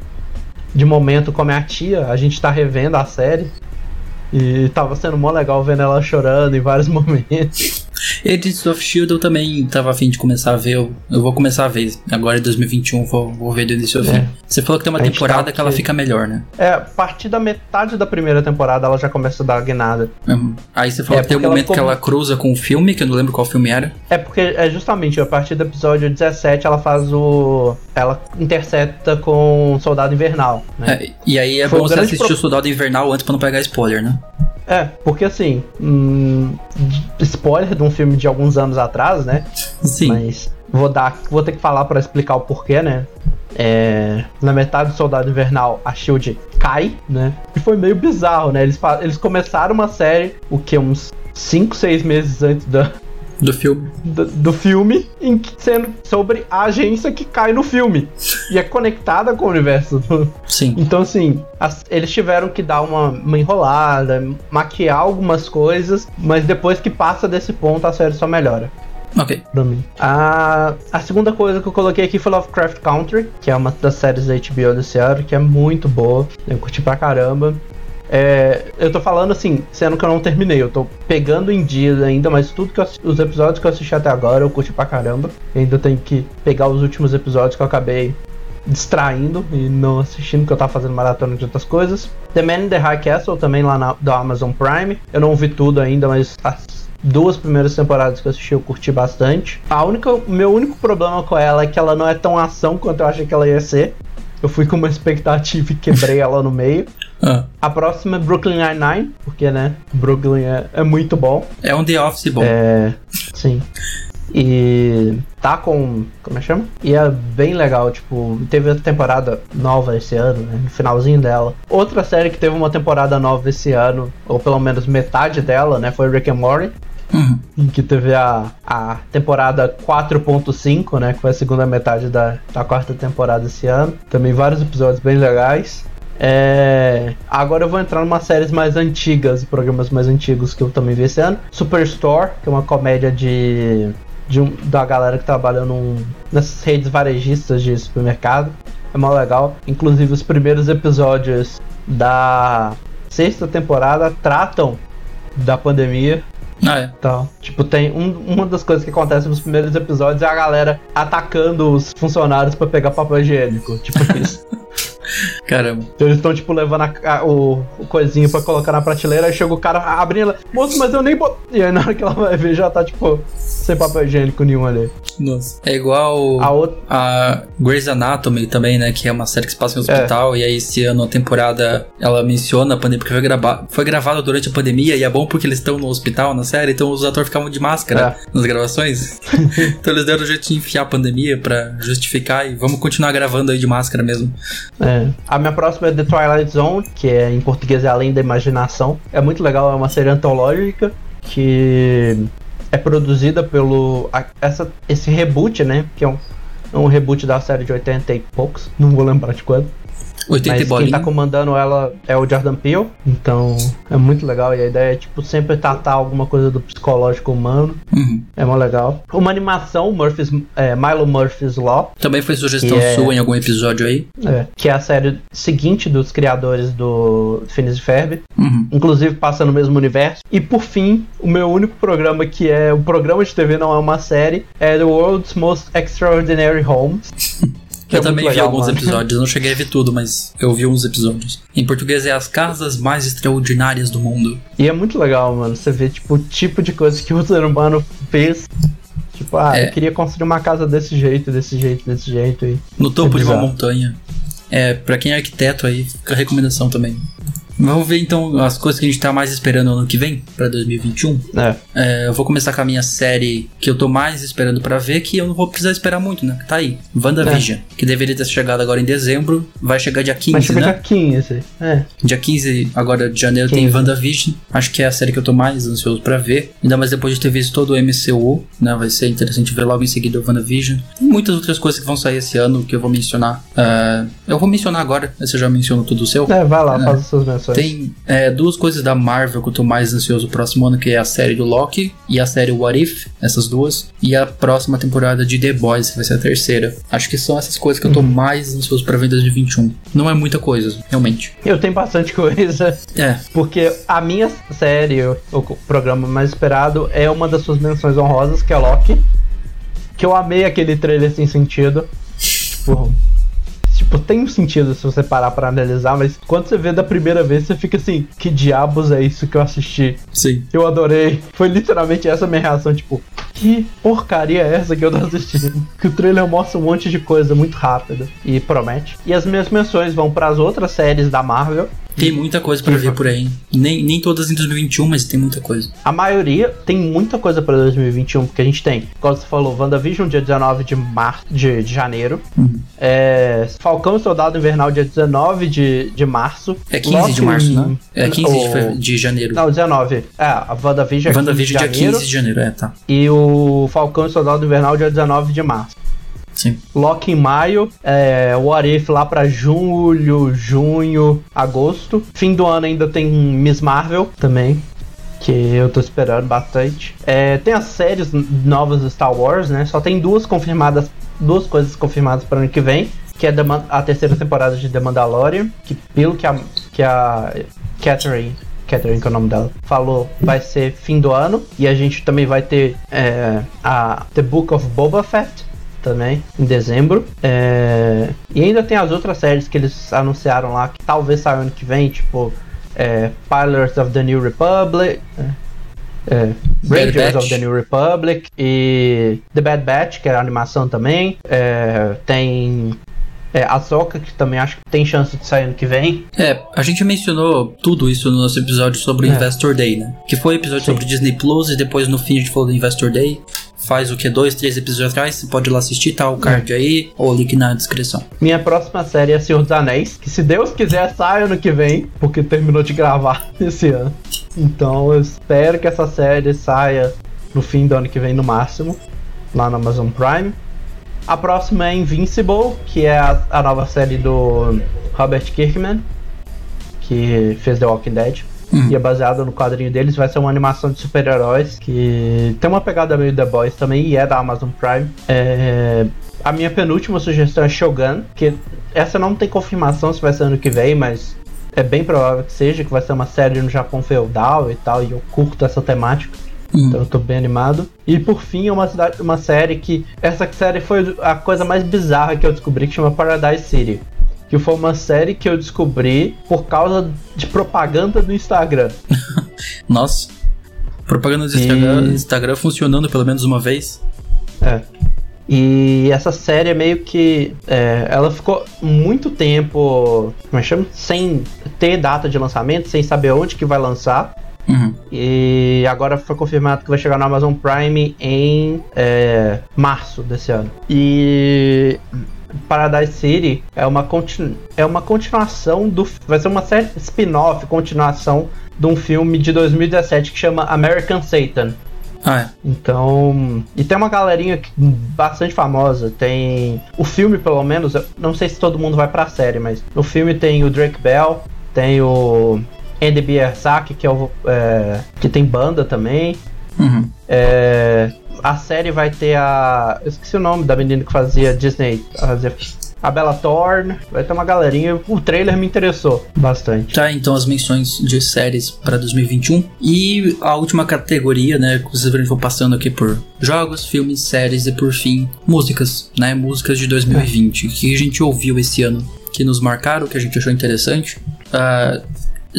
de momento como é a tia. A gente tá revendo a série. E tava sendo mó legal vendo ela chorando em vários momentos. Agents of Shield eu também tava afim de começar a ver. Eu, eu vou começar a ver. Agora em 2021 vou, vou ver do início ao fim. É. Você falou que tem uma temporada tá que ela fica melhor, né? É, a partir da metade da primeira temporada ela já começa a dar guinada. Uhum. Aí você falou É, que tem um porque ela momento que ela cruza com o filme, que eu não lembro qual filme era. É porque é justamente a partir do episódio 17 ela faz o. Ela intercepta com o Soldado Invernal. Né? É, e aí é Foi bom um você assistir pro- o Soldado Invernal antes pra não pegar spoiler, né? É, porque assim. hum, spoiler de um filme de alguns anos atrás, né? Sim. Mas vou dar, vou ter que falar pra explicar o porquê, né? É, na metade do Soldado Invernal, a Shield cai, né? E foi meio bizarro, né? Eles, eles começaram uma série, o que uns 5, 6 meses antes da, Do filme. Do, do filme, em sendo sobre a agência que cai no filme. E é conectada com o universo. Sim. Então, assim, as, eles tiveram que dar uma, uma enrolada, maquiar algumas coisas, mas depois que passa desse ponto, a série só melhora. Ok. Pra mim. A, a segunda coisa que eu coloquei aqui foi Lovecraft Country, que é uma das séries da HBO desse ano, que é muito boa. Eu curti pra caramba. É, eu tô falando assim, sendo que eu não terminei, eu tô pegando em dias ainda, mas tudo que eu, os episódios que eu assisti até agora eu curti pra caramba. Ainda tenho que pegar os últimos episódios que eu acabei distraindo e não assistindo, porque eu tava fazendo maratona de outras coisas. The Man in the High Castle, também lá na, do Amazon Prime. Eu não vi tudo ainda, mas as duas primeiras temporadas que eu assisti eu curti bastante. A única, meu único problema com ela é que ela não é tão ação quanto eu achei que ela ia ser. Eu fui com uma expectativa e quebrei ela no meio. Ah. A próxima é Brooklyn Nine-Nine, porque, né, Brooklyn é, é muito bom. É um The Office bom. É, sim. E tá com. Como é que chama? E é bem legal, tipo, teve a temporada nova esse ano, né? No finalzinho dela. Outra série que teve uma temporada nova esse ano, ou pelo menos metade dela, né? Foi Rick and Morty. Uhum. Em que teve a, a temporada 4.5, né? Que foi a segunda metade da, da quarta temporada esse ano. Também vários episódios bem legais. É... Agora eu vou entrar numa séries mais antigas, programas mais antigos que eu também vi esse ano. Superstore, que é uma comédia de, de um, da galera que trabalha num, nessas redes varejistas de supermercado. É mal legal. Inclusive os primeiros episódios da sexta temporada tratam da pandemia. Ah, é. Então, tipo, tem um- uma das coisas que acontece nos primeiros episódios é a galera atacando os funcionários pra pegar papel higiênico. Tipo isso. Caramba. Então eles estão, tipo, levando a- a- o, o coisinho pra colocar na prateleira, aí chega o cara abrindo ela, moço, mas eu nem botei. E aí na hora que ela vai ver, já tá, tipo, sem papel higiênico nenhum ali. Nossa. É igual A outra. a Grey's Anatomy também, né? Que é uma série que se passa em um hospital. E aí, esse ano, a temporada, ela menciona a pandemia, porque foi, grava foi gravada durante a pandemia. E é bom porque eles estão no hospital, na série. Então, os atores ficavam de máscara nas gravações. então, eles deram um jeito de enfiar a pandemia pra justificar. E vamos continuar gravando aí de máscara mesmo. É. A minha próxima é The Twilight Zone, que é, em português é Além da Imaginação. É muito legal, é uma série antológica que é produzida pelo. essa, esse reboot, né? Que é um, é um reboot da série de 80 e poucos, não vou lembrar de quando. 80 e Mas quem bolinha. tá comandando ela é o Jordan Peele, então é muito legal. E a ideia é, tipo, sempre tratar alguma coisa do psicológico humano. Uhum. É mó legal. Uma animação, Murphy's, é, Milo Murphy's Law, Também foi sugestão é- sua em algum episódio aí. é, que é a série seguinte dos criadores do Phineas e Ferb. Uhum. inclusive passa no mesmo universo. E por fim, o meu único programa que é um programa de TV, não é uma série, é The World's Most Extraordinary Homes. que Eu é também vi legal, alguns mano. episódios, não cheguei a ver tudo, mas eu vi uns episódios. Em português é As Casas Mais Extraordinárias do Mundo. E é muito legal, mano. Você vê, tipo, o tipo de coisa que o ser humano fez. Tipo, ah, É. eu queria construir uma casa desse jeito, desse jeito, desse jeito. E... No topo É de uma montanha. É, pra quem é arquiteto aí, fica a recomendação também. Vamos ver então as coisas que a gente tá mais esperando ano que vem, pra 2021. É. É, eu vou começar com a minha série que eu tô mais esperando pra ver, que eu não vou precisar esperar muito, né? Tá aí, WandaVision, que deveria ter chegado agora em dezembro, vai chegar dia 15, Mas chegou né? dia 15. É. Dia 15 agora de janeiro 15. tem WandaVision. Acho que é a série que eu tô mais ansioso pra ver. Ainda mais depois de ter visto todo o MCU, né? Vai ser interessante ver logo em seguida o WandaVision. Tem muitas outras coisas que vão sair esse ano que eu vou mencionar. É, eu vou mencionar agora, eu já menciono tudo o seu. É, vai lá, É. faz suas menções. Tem é, duas coisas da Marvel que eu tô mais ansioso pro próximo ano, que é a série do Loki e a série What If, essas duas. E a próxima temporada de The Boys, que vai ser a terceira. Acho que são essas coisas que eu tô mais ansioso pra ver em 2021. Não é muita coisa, realmente. Eu tenho bastante coisa. É, Porque a minha série, o, o programa mais esperado, é uma das suas menções honrosas, que é Loki. Que eu amei aquele trailer sem sentido. Tipo, tipo, tem um sentido se você parar pra analisar, mas quando você vê da primeira vez, você fica assim, que diabos é isso que eu assisti? sim. Eu adorei. Foi literalmente essa minha reação, tipo, que porcaria é essa que eu tô assistindo? Que o trailer mostra um monte de coisa muito rápido e promete. E as minhas menções vão para as outras séries da Marvel, Tem muita coisa para ver por aí. Nem, nem todas em 2021, mas tem muita coisa. A maioria tem muita coisa para 2021, porque a gente tem, como você falou, WandaVision dia 19 de, mar... de, de janeiro. Uhum. É... Falcão e Soldado Invernal dia 19 de, de março. É 15 Loki... de março, né? É 15 o... de janeiro. Não, 19. É, a WandaVision é WandaVision 15 dia 15 de janeiro, é, tá. E o Falcão e Soldado Invernal dia 19 de março. Sim. Loki em maio, é, What If lá pra julho, junho, agosto. Fim do ano ainda tem Miss Marvel também. Que eu tô esperando bastante. É, tem as séries novas do Star Wars, né? Só tem duas confirmadas, duas coisas confirmadas para ano que vem. Que é a terceira temporada de The Mandalorian. Que pelo que a, que a Catherine Catherine, que é o nome dela, falou, vai ser fim do ano. E a gente também vai ter é, a The Book of Boba Fett, também, em dezembro. É... E ainda tem as outras séries que eles anunciaram lá, que talvez saiam ano que vem, tipo é, Pilots of the New Republic. É, Rangers of the New Republic e The Bad Batch, que é a animação também. É, tem é, a Soca, que também acho que tem chance de sair ano que vem. É, a gente mencionou tudo isso no nosso episódio sobre o é. Investor Day, né? Que foi o episódio Sim. sobre Disney Plus e depois no fim a gente falou do Investor Day faz o que? Dois, três episódios atrás. Você pode ir lá assistir, tá o card é. aí, ou o link na descrição. Minha próxima série é Senhor dos Anéis, que se Deus quiser sai ano que vem, porque terminou de gravar esse ano. Então eu espero que essa série saia no fim do ano que vem no máximo, lá na Amazon Prime. A próxima é Invincible, que é a, a nova série do Robert Kirkman, que fez The Walking Dead. Uhum. E é baseado no quadrinho deles. Vai ser uma animação de super-heróis que tem uma pegada meio The Boys também e é da Amazon Prime. É... A minha penúltima sugestão é Shogun, que essa não tem confirmação se vai ser ano que vem, mas é bem provável que seja, que vai ser uma série no Japão feudal e tal, e eu curto essa temática. Uhum. Então eu tô bem animado. E por fim, é uma, cidade, uma série que. Essa série foi a coisa mais bizarra que eu descobri, que chama Paradise City que foi uma série que eu descobri por causa de propaganda do Instagram. Nossa. Propaganda do Instagram, e... Instagram funcionando pelo menos uma vez. É. E essa série é meio que. É, ela ficou muito tempo. Como é que chama? Sem ter data de lançamento, sem saber onde que vai lançar. Uhum. E agora foi confirmado que vai chegar no Amazon Prime em é, março desse ano. E Paradise City é uma, continu é uma continuação do. Vai ser uma série spin-off, continuação de um filme de 2017 que chama American Satan. Ah, é. Então. E tem uma galerinha bastante famosa. Tem. O filme, pelo menos, não sei se todo mundo vai pra série, mas no filme tem o Drake Bell, tem o Andy Biersack, que é o. É, que tem banda também. Uhum. É, a série vai ter a. Eu esqueci o nome da menina que fazia Disney. A Bella Thorne, vai ter uma galerinha. O trailer me interessou bastante. Tá, então as menções de séries para 2021. E a última categoria, né? Que vocês vão passando aqui por jogos, filmes, séries e por fim, músicas, né? Músicas de 2020. O que a gente ouviu esse ano que nos marcaram, que a gente achou interessante. Uh,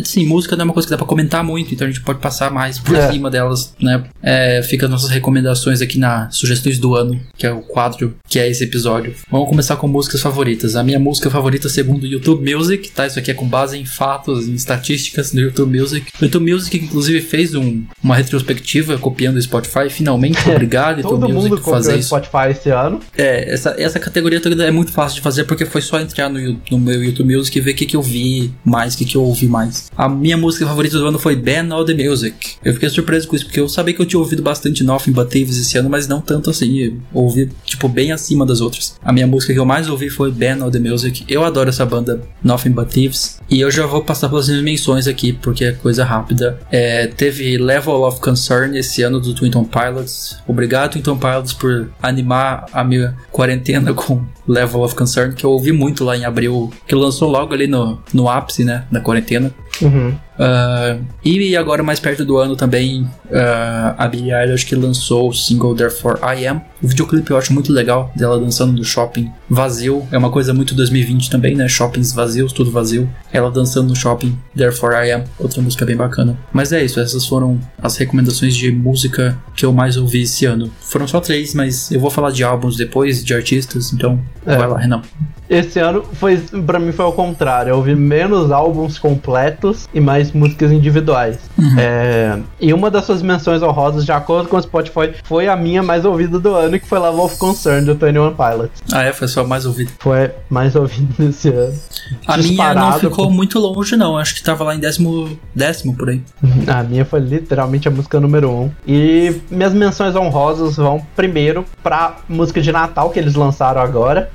Sim, música não é uma coisa que dá pra comentar muito, então a gente pode passar mais por é. cima delas, né? É, fica as nossas recomendações aqui na Sugestões do Ano, que é o quadro que é esse episódio. Vamos começar com músicas favoritas. A minha música favorita, segundo o YouTube Music, tá? Isso aqui é com base em fatos, em estatísticas do YouTube Music. O YouTube Music, inclusive, fez um, uma retrospectiva copiando o Spotify. Finalmente, obrigado, YouTube Todo Music, mundo por fazer isso. Spotify esse ano. É, essa, essa categoria toda é muito fácil de fazer porque foi só entrar no, no meu YouTube Music e ver o que, que eu vi mais, o que, que eu ouvi mais. A minha música favorita do ano foi Ban All the Music. Eu fiquei surpreso com isso, porque eu sabia que eu tinha ouvido bastante Nothing But Thieves esse ano, mas não tanto assim. Eu ouvi, tipo, bem acima das outras. A minha música que eu mais ouvi foi Ban All the Music. Eu adoro essa banda Nothing But Thieves. E eu já vou passar pelas minhas menções aqui, porque é coisa rápida. É, teve Level of Concern esse ano do Twinton Pilots. Obrigado, Twinton Pilots, por animar a minha quarentena com Level of Concern, que eu ouvi muito lá em abril, que lançou logo ali no, no ápice, né, da quarentena. Uhum. Uh, e agora, mais perto do ano também, uh, a Billie Eilish que lançou o single Therefore I Am. O videoclipe eu acho muito legal, dela dançando no shopping vazio. É uma coisa muito 2020 também, né? Shoppings vazios, tudo vazio. Ela dançando no shopping Therefore I Am. Outra música bem bacana. Mas é isso, essas foram as recomendações de música que eu mais ouvi esse ano. Foram só três, mas eu vou falar de álbuns depois, de artistas, então é. vai lá, Renan. esse ano foi para mim foi ao contrário. Eu ouvi menos álbuns completos e mais músicas individuais. Uhum. É, e uma das suas menções honrosas, de acordo com o Spotify, foi a minha mais ouvida do ano, que foi Love of Concern do Tony One Pilots. Ah, é? Foi sua mais ouvida? Foi mais ouvida desse ano. A minha não ficou por... muito longe, não. Acho que tava lá em décimo, décimo por aí. A minha foi literalmente a música número um. E minhas menções honrosas vão primeiro pra música de Natal que eles lançaram agora.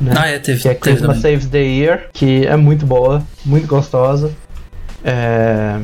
Né? Ah, é, teve. Que é Christmas Saves the Year, que é muito boa, muito gostosa. É...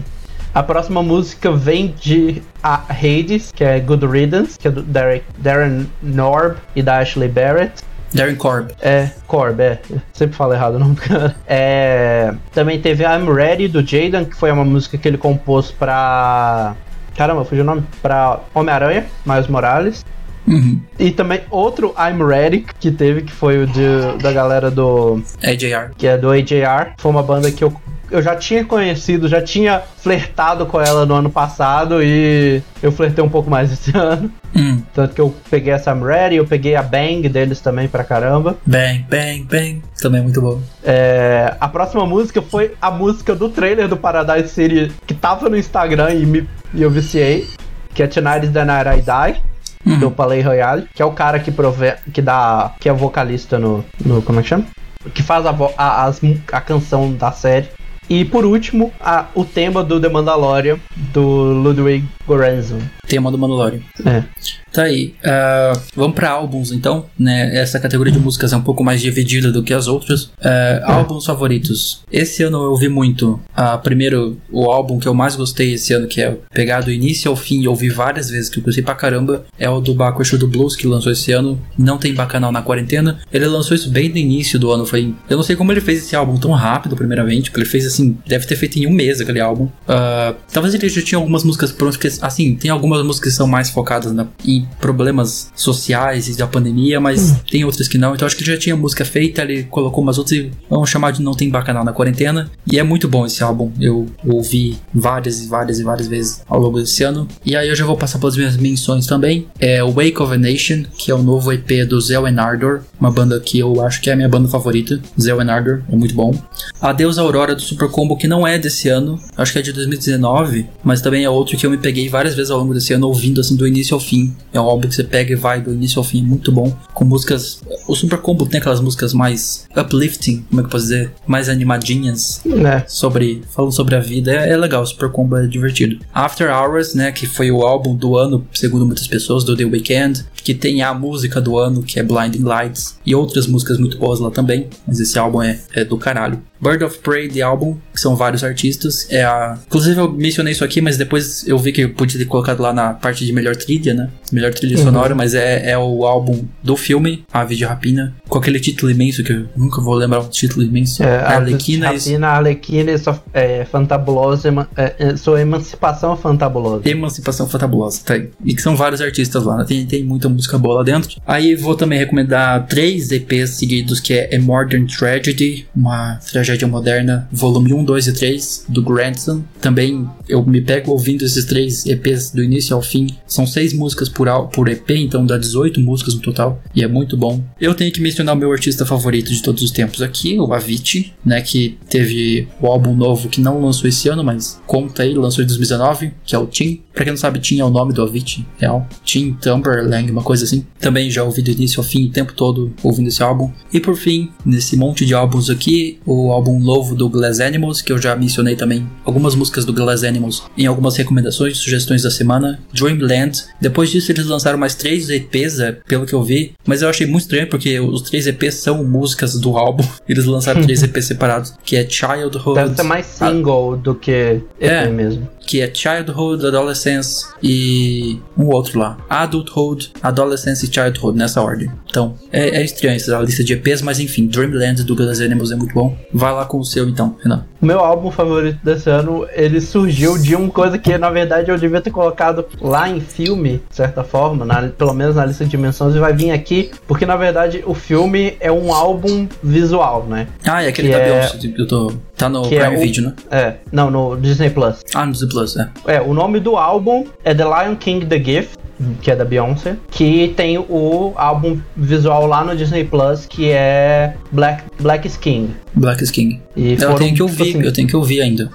A próxima música vem de a Hades, que é Good Riddance, que é do Derek, Darren Norb e da Ashley Barrett. Darren Korb. É, Korb, é. Sempre falo errado o nome do cara. É, também teve I'm Ready do Jaden, que foi uma música que ele compôs pra. Caramba, fugiu o nome? Pra Homem-Aranha, Miles Morales. Uhum. E também outro I'm Ready que teve, que foi o de, da galera do. AJR. Que é do AJR. Foi uma banda que eu eu já tinha conhecido, já tinha flertado com ela no ano passado e eu flertei um pouco mais esse ano. Hum. Tanto que eu peguei a Sam Ready, eu peguei a Bang deles também pra caramba. Bang, bang, bang. Também é muito bom. É, a próxima música foi a música do trailer do Paradise City que tava no Instagram e, me, e eu viciei. Que é Tonight is the Night I Die. Uhum. Do Palais Royale, que é o cara que prove que dá. que é vocalista no. no como é que chama? Que faz a, a, a, a canção da série. E por último, a, o tema do The Mandalorian, do Ludwig Göransson. Tema do Mandalorian. É. Tá aí. Uh, vamos para álbuns então, né? Essa categoria de músicas é um pouco mais dividida do que as outras. Uh, álbuns favoritos. Esse ano eu ouvi muito. Uh, primeiro, o álbum que eu mais gostei esse ano, que é pegar do início ao fim e ouvir várias vezes, que eu gostei pra caramba, é o do Baco do Blues, que lançou esse ano. Não tem bacanal na quarentena. Ele lançou isso bem no início do ano. Foi. Eu não sei como ele fez esse álbum tão rápido, primeiramente, porque ele fez assim, deve ter feito em um mês aquele álbum. Uh, talvez ele já tinha algumas músicas prontas, assim, tem algumas músicas que são mais focadas na, em problemas sociais e da pandemia, mas hum. tem outras que não. Então acho que já tinha música feita, ele colocou umas outras e vamos chamar de Não Tem Bacanal na Quarentena. E é muito bom esse álbum. Eu ouvi várias e várias e várias vezes ao longo desse ano. E aí eu já vou passar pelas minhas menções também. É Wake of a Nation, que é o novo EP do Zell and Ardor, uma banda que eu acho que é a minha banda favorita. Zell and Ardor, é muito bom. Adeus Aurora do Super Combo, que não é desse ano, acho que é de 2019, mas também é outro que eu me peguei várias vezes ao longo desse ano ouvindo assim do início ao fim. É um álbum que você pega e vai do início ao fim, muito bom. Com músicas. O Super Combo tem aquelas músicas mais uplifting, como é que eu posso dizer? Mais animadinhas. É. Sobre. Falando sobre a vida. É, é legal, o Super Combo é divertido. After Hours, né? Que foi o álbum do ano, segundo muitas pessoas, do The Weeknd. Que tem a música do ano, que é Blinding Lights. E outras músicas muito boas lá também. Mas esse álbum é, é do caralho. Bird of Prey, The Album, que são vários artistas. É a... Inclusive eu mencionei isso aqui, mas depois eu vi que eu podia ter colocado lá na parte de melhor trilha, né? Melhor trilha uhum. sonora, mas é, é o álbum do filme, Ave de Rapina, com aquele título imenso que eu nunca vou lembrar o título imenso. É, Arlequina. Rapina. Arlequina e sua, é, fantabulosa, é, é, sua emancipação fantabulosa. Emancipação fantabulosa, tá aí. E que são vários artistas lá, né? tem, tem muita música boa lá dentro. Aí vou também recomendar três EPs seguidos, que é A Modern Tragedy, uma tragédia Tragédia Moderna, volume 1, 2 e 3, do Grandson. Também eu me pego ouvindo esses três EPs do início ao fim. São seis músicas por, por EP, então dá 18 músicas no total, e é muito bom. Eu tenho que mencionar o meu artista favorito de todos os tempos aqui, o Avicii, né, que teve o álbum novo que não lançou esse ano, mas conta aí, lançou em 2019, que é o Tim. Pra quem não sabe, Tim é o nome do Avicii, real. Tim Timberland, uma coisa assim. Também já ouvi do início ao fim, o tempo todo ouvindo esse álbum. E por fim, nesse monte de álbuns aqui, o álbum novo do Glass Animals, que eu já mencionei também algumas músicas do Glass Animals em algumas recomendações, sugestões da semana. Dreamland. Depois disso, eles lançaram mais três EPs, é, pelo que eu vi, mas eu achei muito estranho porque os três EPs são músicas do álbum. Eles lançaram três EPs separados, que é Childhood. Deve ser mais single do que EP é, mesmo que é Childhood, Adolescence e um outro lá. Adulthood, Adolescence e Childhood, nessa ordem. Então, é, é estranho essa lista de EPs, mas enfim, Dreamland do Glass Animals é muito bom. Vai lá com o seu então, Renan. Meu álbum favorito desse ano, ele surgiu de uma coisa que na verdade eu devia ter colocado lá em filme, de certa forma, na, pelo menos na lista de dimensões, e vai vir aqui, porque na verdade o filme é um álbum visual, né? Ah, é aquele da é... Beyoncé, eu tô Tá no que é Prime é o, Video, né? É, não, no Disney Plus. Ah, no Disney Plus, é. É, o nome do álbum é The Lion King The Gift. Que é da Beyoncé, que tem o álbum visual lá no Disney Plus, que é Black, Black Skin. Black Skin. E eu tenho que ouvir, assim, eu tenho que ouvir ainda.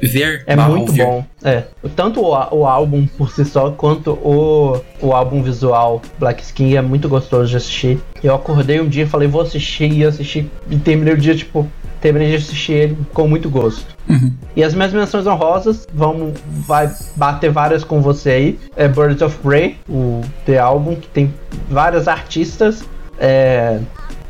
Ver. É muito ouvir. bom. É. Tanto o, o álbum por si só, quanto o, o álbum visual Black Skin é muito gostoso de assistir. Eu acordei um dia e falei, vou assistir, e assisti, e terminei o dia, tipo, terminei de assistir ele com muito gosto. Uhum. E as minhas menções honrosas vão vai bater várias com você aí. É Birds of Prey, o The Album, que tem várias artistas. É,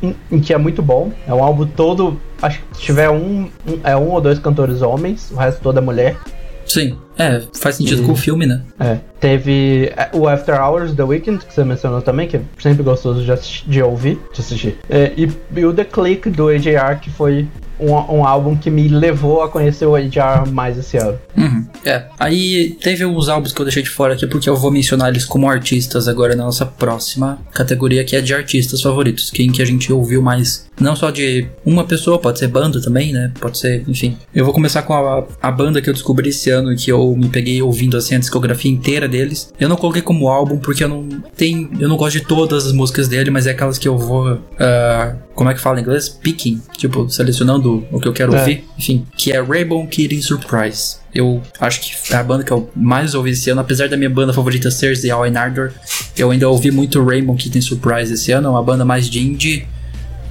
em, em, que é muito bom. É um álbum todo. Acho que se tiver um, um, é um ou dois cantores homens, o resto toda é mulher. Sim, é, faz sentido e, com o filme, né? É. Teve é, o After Hours The Weeknd, que você mencionou também, que é sempre gostoso de, assistir, de ouvir, de assistir. É, e, e, o The Click do AJR, que foi um, um, álbum que me levou a conhecer o AJR mais esse ano. Uhum. É. Aí teve alguns álbuns que eu deixei de fora aqui porque eu vou mencionar eles como artistas agora na nossa próxima categoria que é de artistas favoritos. Quem que a gente ouviu mais. Não só de uma pessoa, pode ser banda também, né? Pode ser, enfim. Eu vou começar com a, a banda que eu descobri esse ano que eu me peguei ouvindo assim a discografia inteira deles. Eu não coloquei como álbum porque eu não tenho. Eu não gosto de todas as músicas dele, mas é aquelas que eu vou. Uh, como é que fala em inglês? Picking. Tipo, selecionando o que eu quero é. ouvir. Enfim, que é Rainbow Kitty Surprise. Eu acho que é a banda que eu mais ouvi esse ano, apesar da minha banda favorita ser The All in Ardor, eu ainda ouvi muito Rainbow Kitten Surprise esse ano, é uma banda mais de indie,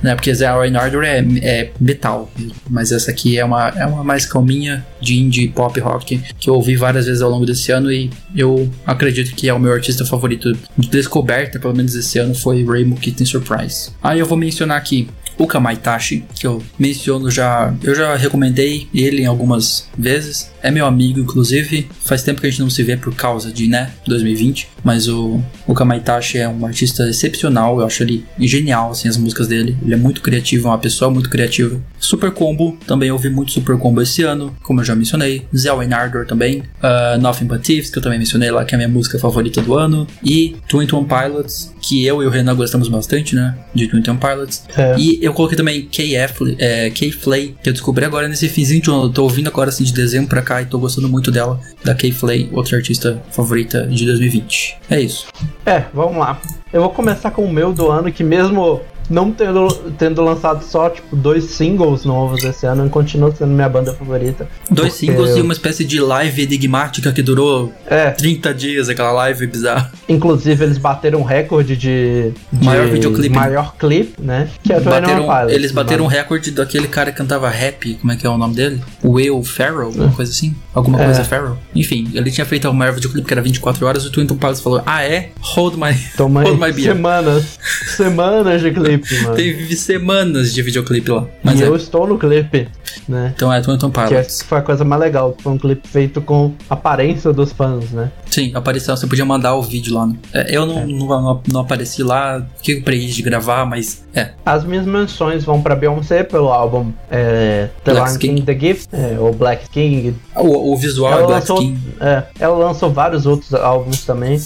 né? Porque The All in Ardor é, é metal, mas essa aqui é uma, é uma mais calminha de indie pop rock que eu ouvi várias vezes ao longo desse ano e eu acredito que é o meu artista favorito de descoberta, pelo menos esse ano, foi Rainbow Kitten Surprise. Aí eu vou mencionar aqui o Kamaitachi, que eu menciono já, eu já recomendei ele em algumas vezes. É meu amigo, inclusive. Faz tempo que a gente não se vê por causa de, né, 2020. Mas o, o Kamaitachi é um artista excepcional. Eu acho ele genial, assim, as músicas dele. Ele é muito criativo, é uma pessoa muito criativa. Super Combo, também ouvi muito Super Combo esse ano, como eu já mencionei. Zell Ardor também. Uh, Nothing But Thieves, que eu também mencionei lá, que é a minha música favorita do ano. E Twin One Pilots, que eu e o Renan gostamos bastante, né, de Twin One Pilots. É. E eu coloquei também KF, é, K-Flay, que eu descobri agora nesse finzinho de ano. Eu tô ouvindo agora, assim, de dezembro pra cá e tô gostando muito dela, da Kay Flay, outra artista favorita de 2020. É isso. É, vamos lá. Eu vou começar com o meu do ano, que mesmo não tendo, tendo lançado só, tipo, dois singles novos esse ano, continua sendo minha banda favorita. Dois singles e uma espécie de live enigmática que durou é. 30 dias, aquela live bizarra. Inclusive, eles bateram um recorde de, de maior videoclipe. Maior clipe, né? Que é bateram, Pilots, Eles bateram um recorde daquele cara que cantava rap, como é que é o nome dele? Will Ferrell, alguma é. coisa assim? Alguma é. coisa Ferrell? Enfim, ele tinha feito o maior videoclipe que era 24 horas, o Twin Pilots falou, ah é? Hold my, Toma hold my beer. Semanas, semanas de clipe clipe, mano. Teve semanas de videoclipe lá. Mas e é. eu estou no clipe, né? Então é Twinton Pilots. Que foi a coisa mais legal. Foi um clipe feito com aparência dos fãs, né? Sim, aparição. Você podia mandar o vídeo lá. Né? É, eu não, é. não, não, não, apareci lá, fiquei com preguiça de gravar, mas é. As minhas menções vão pra Beyoncé pelo álbum é, The Lion King The Gift, é, ou Black King. O, o visual ela é Black lançou, King. É, ela lançou vários outros álbuns também.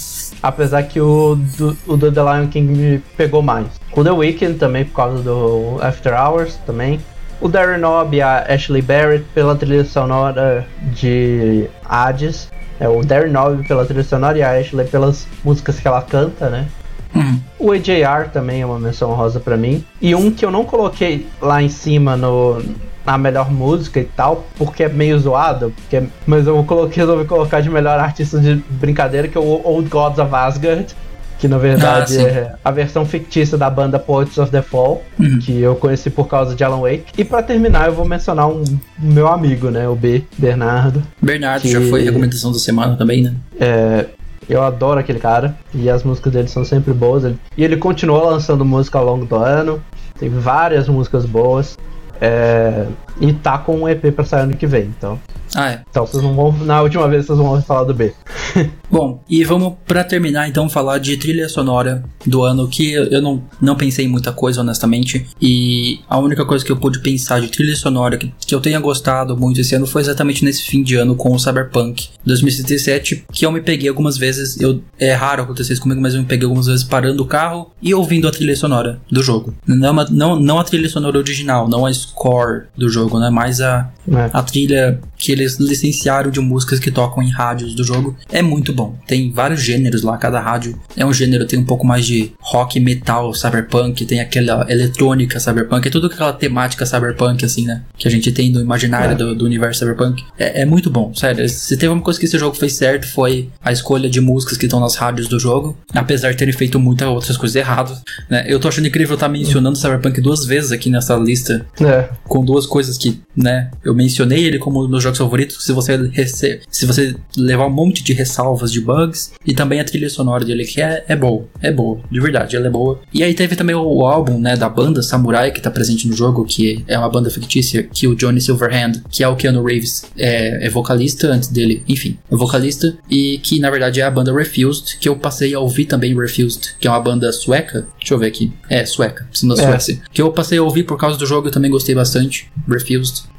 Apesar que o do, o do The Lion King me pegou mais. O The Weeknd também, por causa do After Hours também. O Darren Nobb e a Ashley Barrett pela trilha sonora de Hades. É, o Darren Nobb pela trilha sonora e a Ashley pelas músicas que ela canta, né? Uhum. O AJR também é uma menção rosa para mim. E um que eu não coloquei lá em cima no, na melhor música e tal, porque é meio zoado, porque, mas eu coloquei, resolvi colocar de melhor artista de brincadeira, que é o Old Gods of Asgard. Que na verdade ah, é a versão fictícia da banda Poets of the Fall, uhum. que eu conheci por causa de Alan Wake. E para terminar, eu vou mencionar um, meu amigo, né? O B, Bernardo. Bernardo que, já foi recomendação da semana também, né? É, eu adoro aquele cara e as músicas dele são sempre boas. E ele continua lançando música ao longo do ano. Tem várias músicas boas. É, e tá com um EP pra sair ano que vem, então. Ah, é. Então vocês não vão. Na última vez vocês vão falar do B. Bom, e vamos para terminar então falar de trilha sonora do ano que eu não, não pensei em muita coisa, honestamente. E a única coisa que eu pude pensar de trilha sonora que, que eu tenha gostado muito esse ano foi exatamente nesse fim de ano com o Cyberpunk 2077, que eu me peguei algumas vezes. Eu, é raro acontecer isso comigo, mas eu me peguei algumas vezes parando o carro e ouvindo a trilha sonora do jogo. Não, não, não a trilha sonora original, não a score do jogo jogo, né? Mas a, é. a trilha que eles licenciaram de músicas que tocam em rádios do jogo é muito bom. Tem vários gêneros lá, cada rádio é um gênero, tem um pouco mais de rock, metal, cyberpunk, tem aquela eletrônica cyberpunk, é tudo aquela temática cyberpunk, assim, né? Que a gente tem no imaginário é. do, do, universo cyberpunk. É, é, muito bom, sério. Se teve uma coisa que esse jogo fez certo, foi a escolha de músicas que estão nas rádios do jogo, apesar de terem feito muitas outras coisas erradas, né? Eu tô achando incrível estar tá mencionando Cyberpunk duas vezes aqui nessa lista, é. com duas coisas que, né, eu mencionei ele como um dos jogos favoritos, se você rece se você levar um monte de ressalvas de bugs, e também a trilha sonora dele, que é, é boa, é boa, de verdade, ela é boa. E aí teve também o, o álbum, né, da banda Samurai, que tá presente no jogo, que é uma banda fictícia, que o Johnny Silverhand, que é o Keanu Reeves, é, é vocalista antes dele, enfim, é vocalista, e que na verdade é a banda Refused, que eu passei a ouvir também Refused, que é uma banda sueca, deixa eu ver aqui, é sueca, sendo da é. Suécia, que eu passei a ouvir por causa do jogo, eu também gostei bastante, Refused,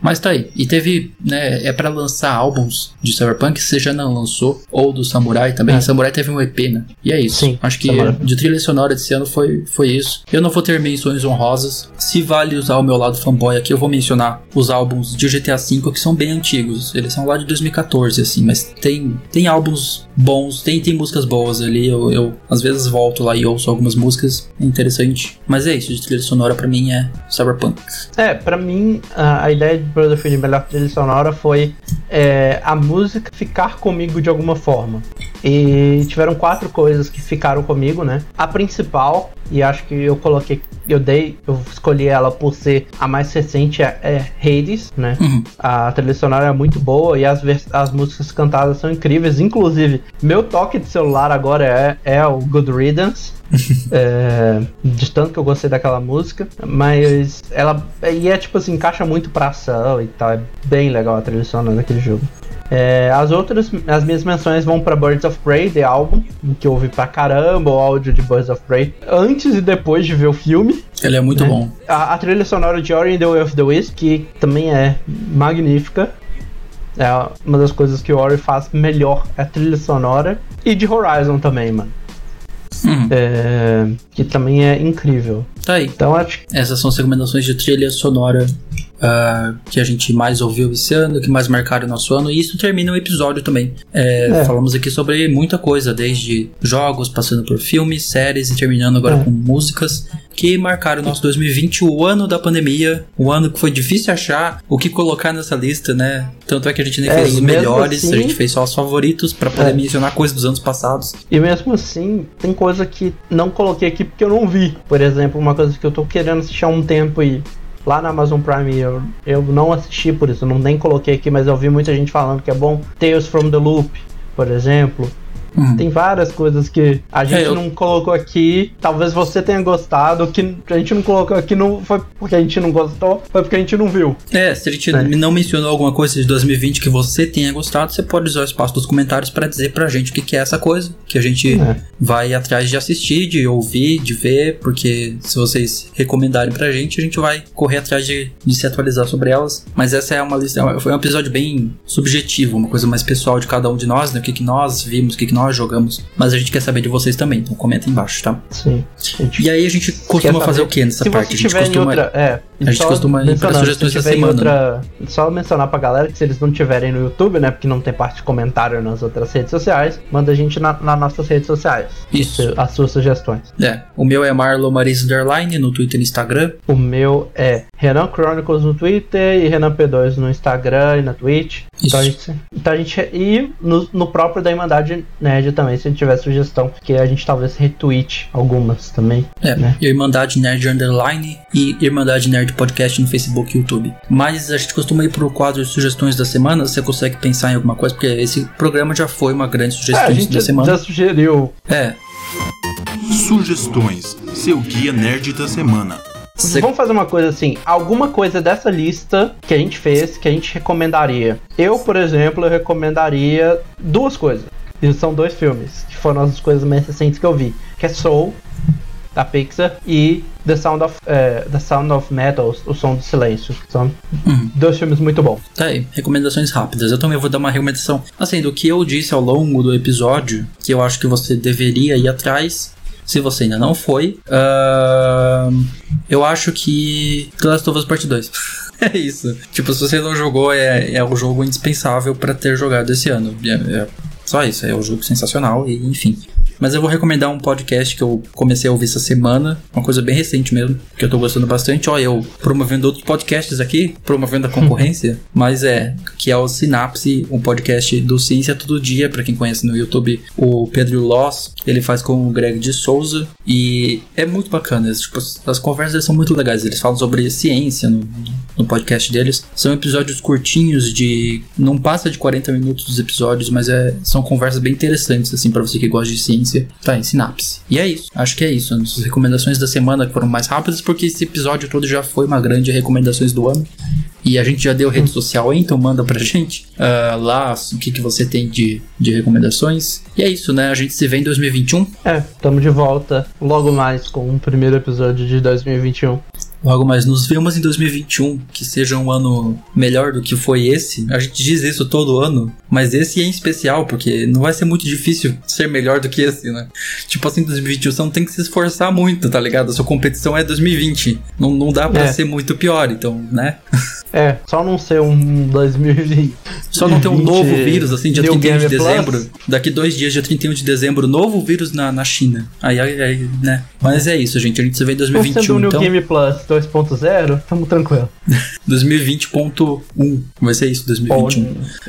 mas tá aí, e teve, né, é para lançar álbuns de Cyberpunk, você já não lançou, ou do Samurai também, é. Samurai teve um EP, né, e é isso, Sim, acho que Samurai. de trilha sonora desse ano foi, foi isso, eu não vou ter menções honrosas, se vale usar o meu lado fanboy aqui, eu vou mencionar os álbuns de GTA V que são bem antigos, eles são lá de 2014, assim, mas tem, tem álbuns bons, tem, tem músicas boas ali, eu, eu às vezes volto lá e ouço algumas músicas, é interessante, mas é isso, de trilha sonora para mim é Cyberpunk. É, para mim a, ideia de definir melhor trilha sonora foi é, a música ficar comigo de alguma forma. E tiveram quatro coisas que ficaram comigo, né? A principal, e acho que eu coloquei, eu dei, eu escolhi ela por ser a mais recente, é, é Hades, né? Uhum. A trilha sonora é muito boa e as, as músicas cantadas são incríveis. Inclusive, meu toque de celular agora é, é o Good Riddance. é, de tanto que eu gostei daquela música, mas ela e é tipo assim, encaixa muito pra ação e tal, é bem legal a trilha sonora daquele jogo. É, as outras, as minhas menções vão para Birds of Prey, The Album, que eu ouvi pra caramba o áudio de Birds of Prey, antes e depois de ver o filme. Ele é muito né? bom. A, a, trilha sonora de Ori and the Way of the Wisp, que também é magnífica. É uma das coisas que o Ori faz melhor, é a trilha sonora. E de Horizon também, mano. Hum. É, que também é incrível. Tá aí. Então acho Essas são as recomendações de trilha sonora uh, que a gente mais ouviu esse ano, que mais marcaram o nosso ano, e isso termina o episódio também. É, é. Falamos aqui sobre muita coisa, desde jogos, passando por filmes, séries e terminando agora é. com músicas que marcaram o nosso 2020, o ano da pandemia, o ano que foi difícil achar o que colocar nessa lista, né? Tanto é que a gente nem é, fez os melhores, assim, a gente fez só os favoritos para poder é. mencionar coisas dos anos passados. E mesmo assim, tem coisa que não coloquei aqui porque eu não vi. Por exemplo, uma coisa que eu tô querendo assistir há um tempo e lá na Amazon Prime eu, eu não assisti por isso, não nem coloquei aqui, mas eu vi muita gente falando que é bom. Tales from the Loop, por exemplo. Hum. Tem várias coisas que a gente é, eu... não colocou aqui. Talvez você tenha gostado. Que a gente não colocou aqui não foi porque a gente não gostou, foi porque a gente não viu. É, se a gente é. não mencionou alguma coisa de 2020 que você tenha gostado, você pode usar o espaço dos comentários para dizer pra gente o que, que é essa coisa. Que a gente é. vai atrás de assistir, de ouvir, de ver, porque se vocês recomendarem pra gente, a gente vai correr atrás de, de se atualizar sobre elas. Mas essa é uma lista, foi um episódio bem subjetivo, uma coisa mais pessoal de cada um de nós, né? O que, que nós vimos, o que, que nós nós jogamos, mas a gente quer saber de vocês também, então comenta embaixo, tá? Sim. E aí a gente costuma fazer o que nessa se parte? a gente costuma, outra, é, a gente costuma ir para sugestões da semana. Outra, só mencionar pra galera que se eles não tiverem no YouTube, né, porque não tem parte de comentário nas outras redes sociais, manda a gente na, nas nossas redes sociais. Isso. As suas sugestões. É, o meu é Marlo Maris Underline no Twitter e Instagram. O meu é Renan Chronicles no Twitter e Renan P2 no Instagram e na Twitch. Isso. Então a gente, então a gente e no, no próprio da Irmandade Nerd também, se tiver sugestão, que a gente talvez retweet algumas também. É, né? Irmandade Nerd Underline e Irmandade Nerd Podcast no Facebook e YouTube. Mas a gente costuma ir pro quadro de sugestões da semana. Você consegue pensar em alguma coisa? Porque esse programa já foi uma grande sugestão é, a gente da semana. Já sugeriu. É. Sugestões, seu guia nerd da semana. Vamos fazer uma coisa assim, alguma coisa dessa lista que a gente fez que a gente recomendaria. Eu, por exemplo, eu recomendaria duas coisas. E são dois filmes, que foram as coisas mais recentes que eu vi. Que é Soul, da Pixar, e The Sound of, uh, The Sound of Metal, O Som do Silêncio. São uhum. dois filmes muito bons. Tá aí, recomendações rápidas. Eu também vou dar uma recomendação, assim, do que eu disse ao longo do episódio, que eu acho que você deveria ir atrás, se você ainda não foi. Uh, eu acho que The Last of Us Part 2. é isso. Tipo, se você não jogou, é, é o jogo indispensável para ter jogado esse ano. É, é só isso, é um jogo sensacional e enfim. Mas eu vou recomendar um podcast que eu comecei a ouvir essa semana, uma coisa bem recente mesmo, que eu tô gostando bastante. Ó, eu promovendo outros podcasts aqui, promovendo a concorrência, mas é, que é o Sinapse, um podcast do Ciência Todo Dia, para quem conhece no YouTube, o Pedro Loss, ele faz com o Greg de Souza e é muito bacana. Tipo, as conversas são muito legais, eles falam sobre ciência no, no podcast deles. São episódios curtinhos de não passa de 40 minutos os episódios, mas é, são conversas bem interessantes assim para você que gosta de ciência tá em sinapse. E é isso. Acho que é isso. As recomendações da semana foram mais rápidas porque esse episódio todo já foi uma grande recomendações do ano. E a gente já deu rede social então manda pra gente uh, lá o que, que você tem de, de recomendações. E é isso, né? A gente se vê em 2021. É, estamos de volta logo mais com o primeiro episódio de 2021. Logo mais, nos vemos em 2021, que seja um ano melhor do que foi esse. A gente diz isso todo ano, mas esse é em especial, porque não vai ser muito difícil ser melhor do que esse, né? Tipo assim, 2021 você não tem que se esforçar muito, tá ligado? A sua competição é 2020. Não, não dá pra é. ser muito pior, então, né? É, só não ser um 2020. Só não ter um novo vírus, assim, dia 31 Game de dezembro. Plus. Daqui dois dias, dia 31 de dezembro, novo vírus na, na China. Aí, aí, aí, né? Mas é isso, gente. A gente se vê em 2021. Sendo o New então... Game Plus 2.0, tamo tranquilo. 2020.1. Vai ser isso, 2021.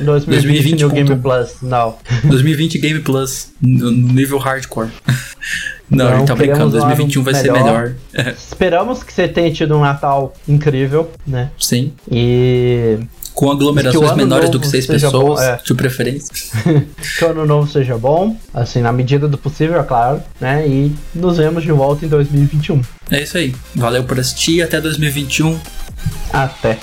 2020, 2020 New Game Plus, não. 2020 Game Plus, no nível hardcore. Não, não a gente tá brincando, 2021 vai melhor. ser melhor. Esperamos que você tenha tido um Natal incrível, né? Sim. E com aglomerações menores do que seis pessoas, bom, é. de preferência. que o ano novo seja bom, assim, na medida do possível, é claro, né? E nos vemos de volta em 2021. É isso aí. Valeu por assistir, até 2021. Até.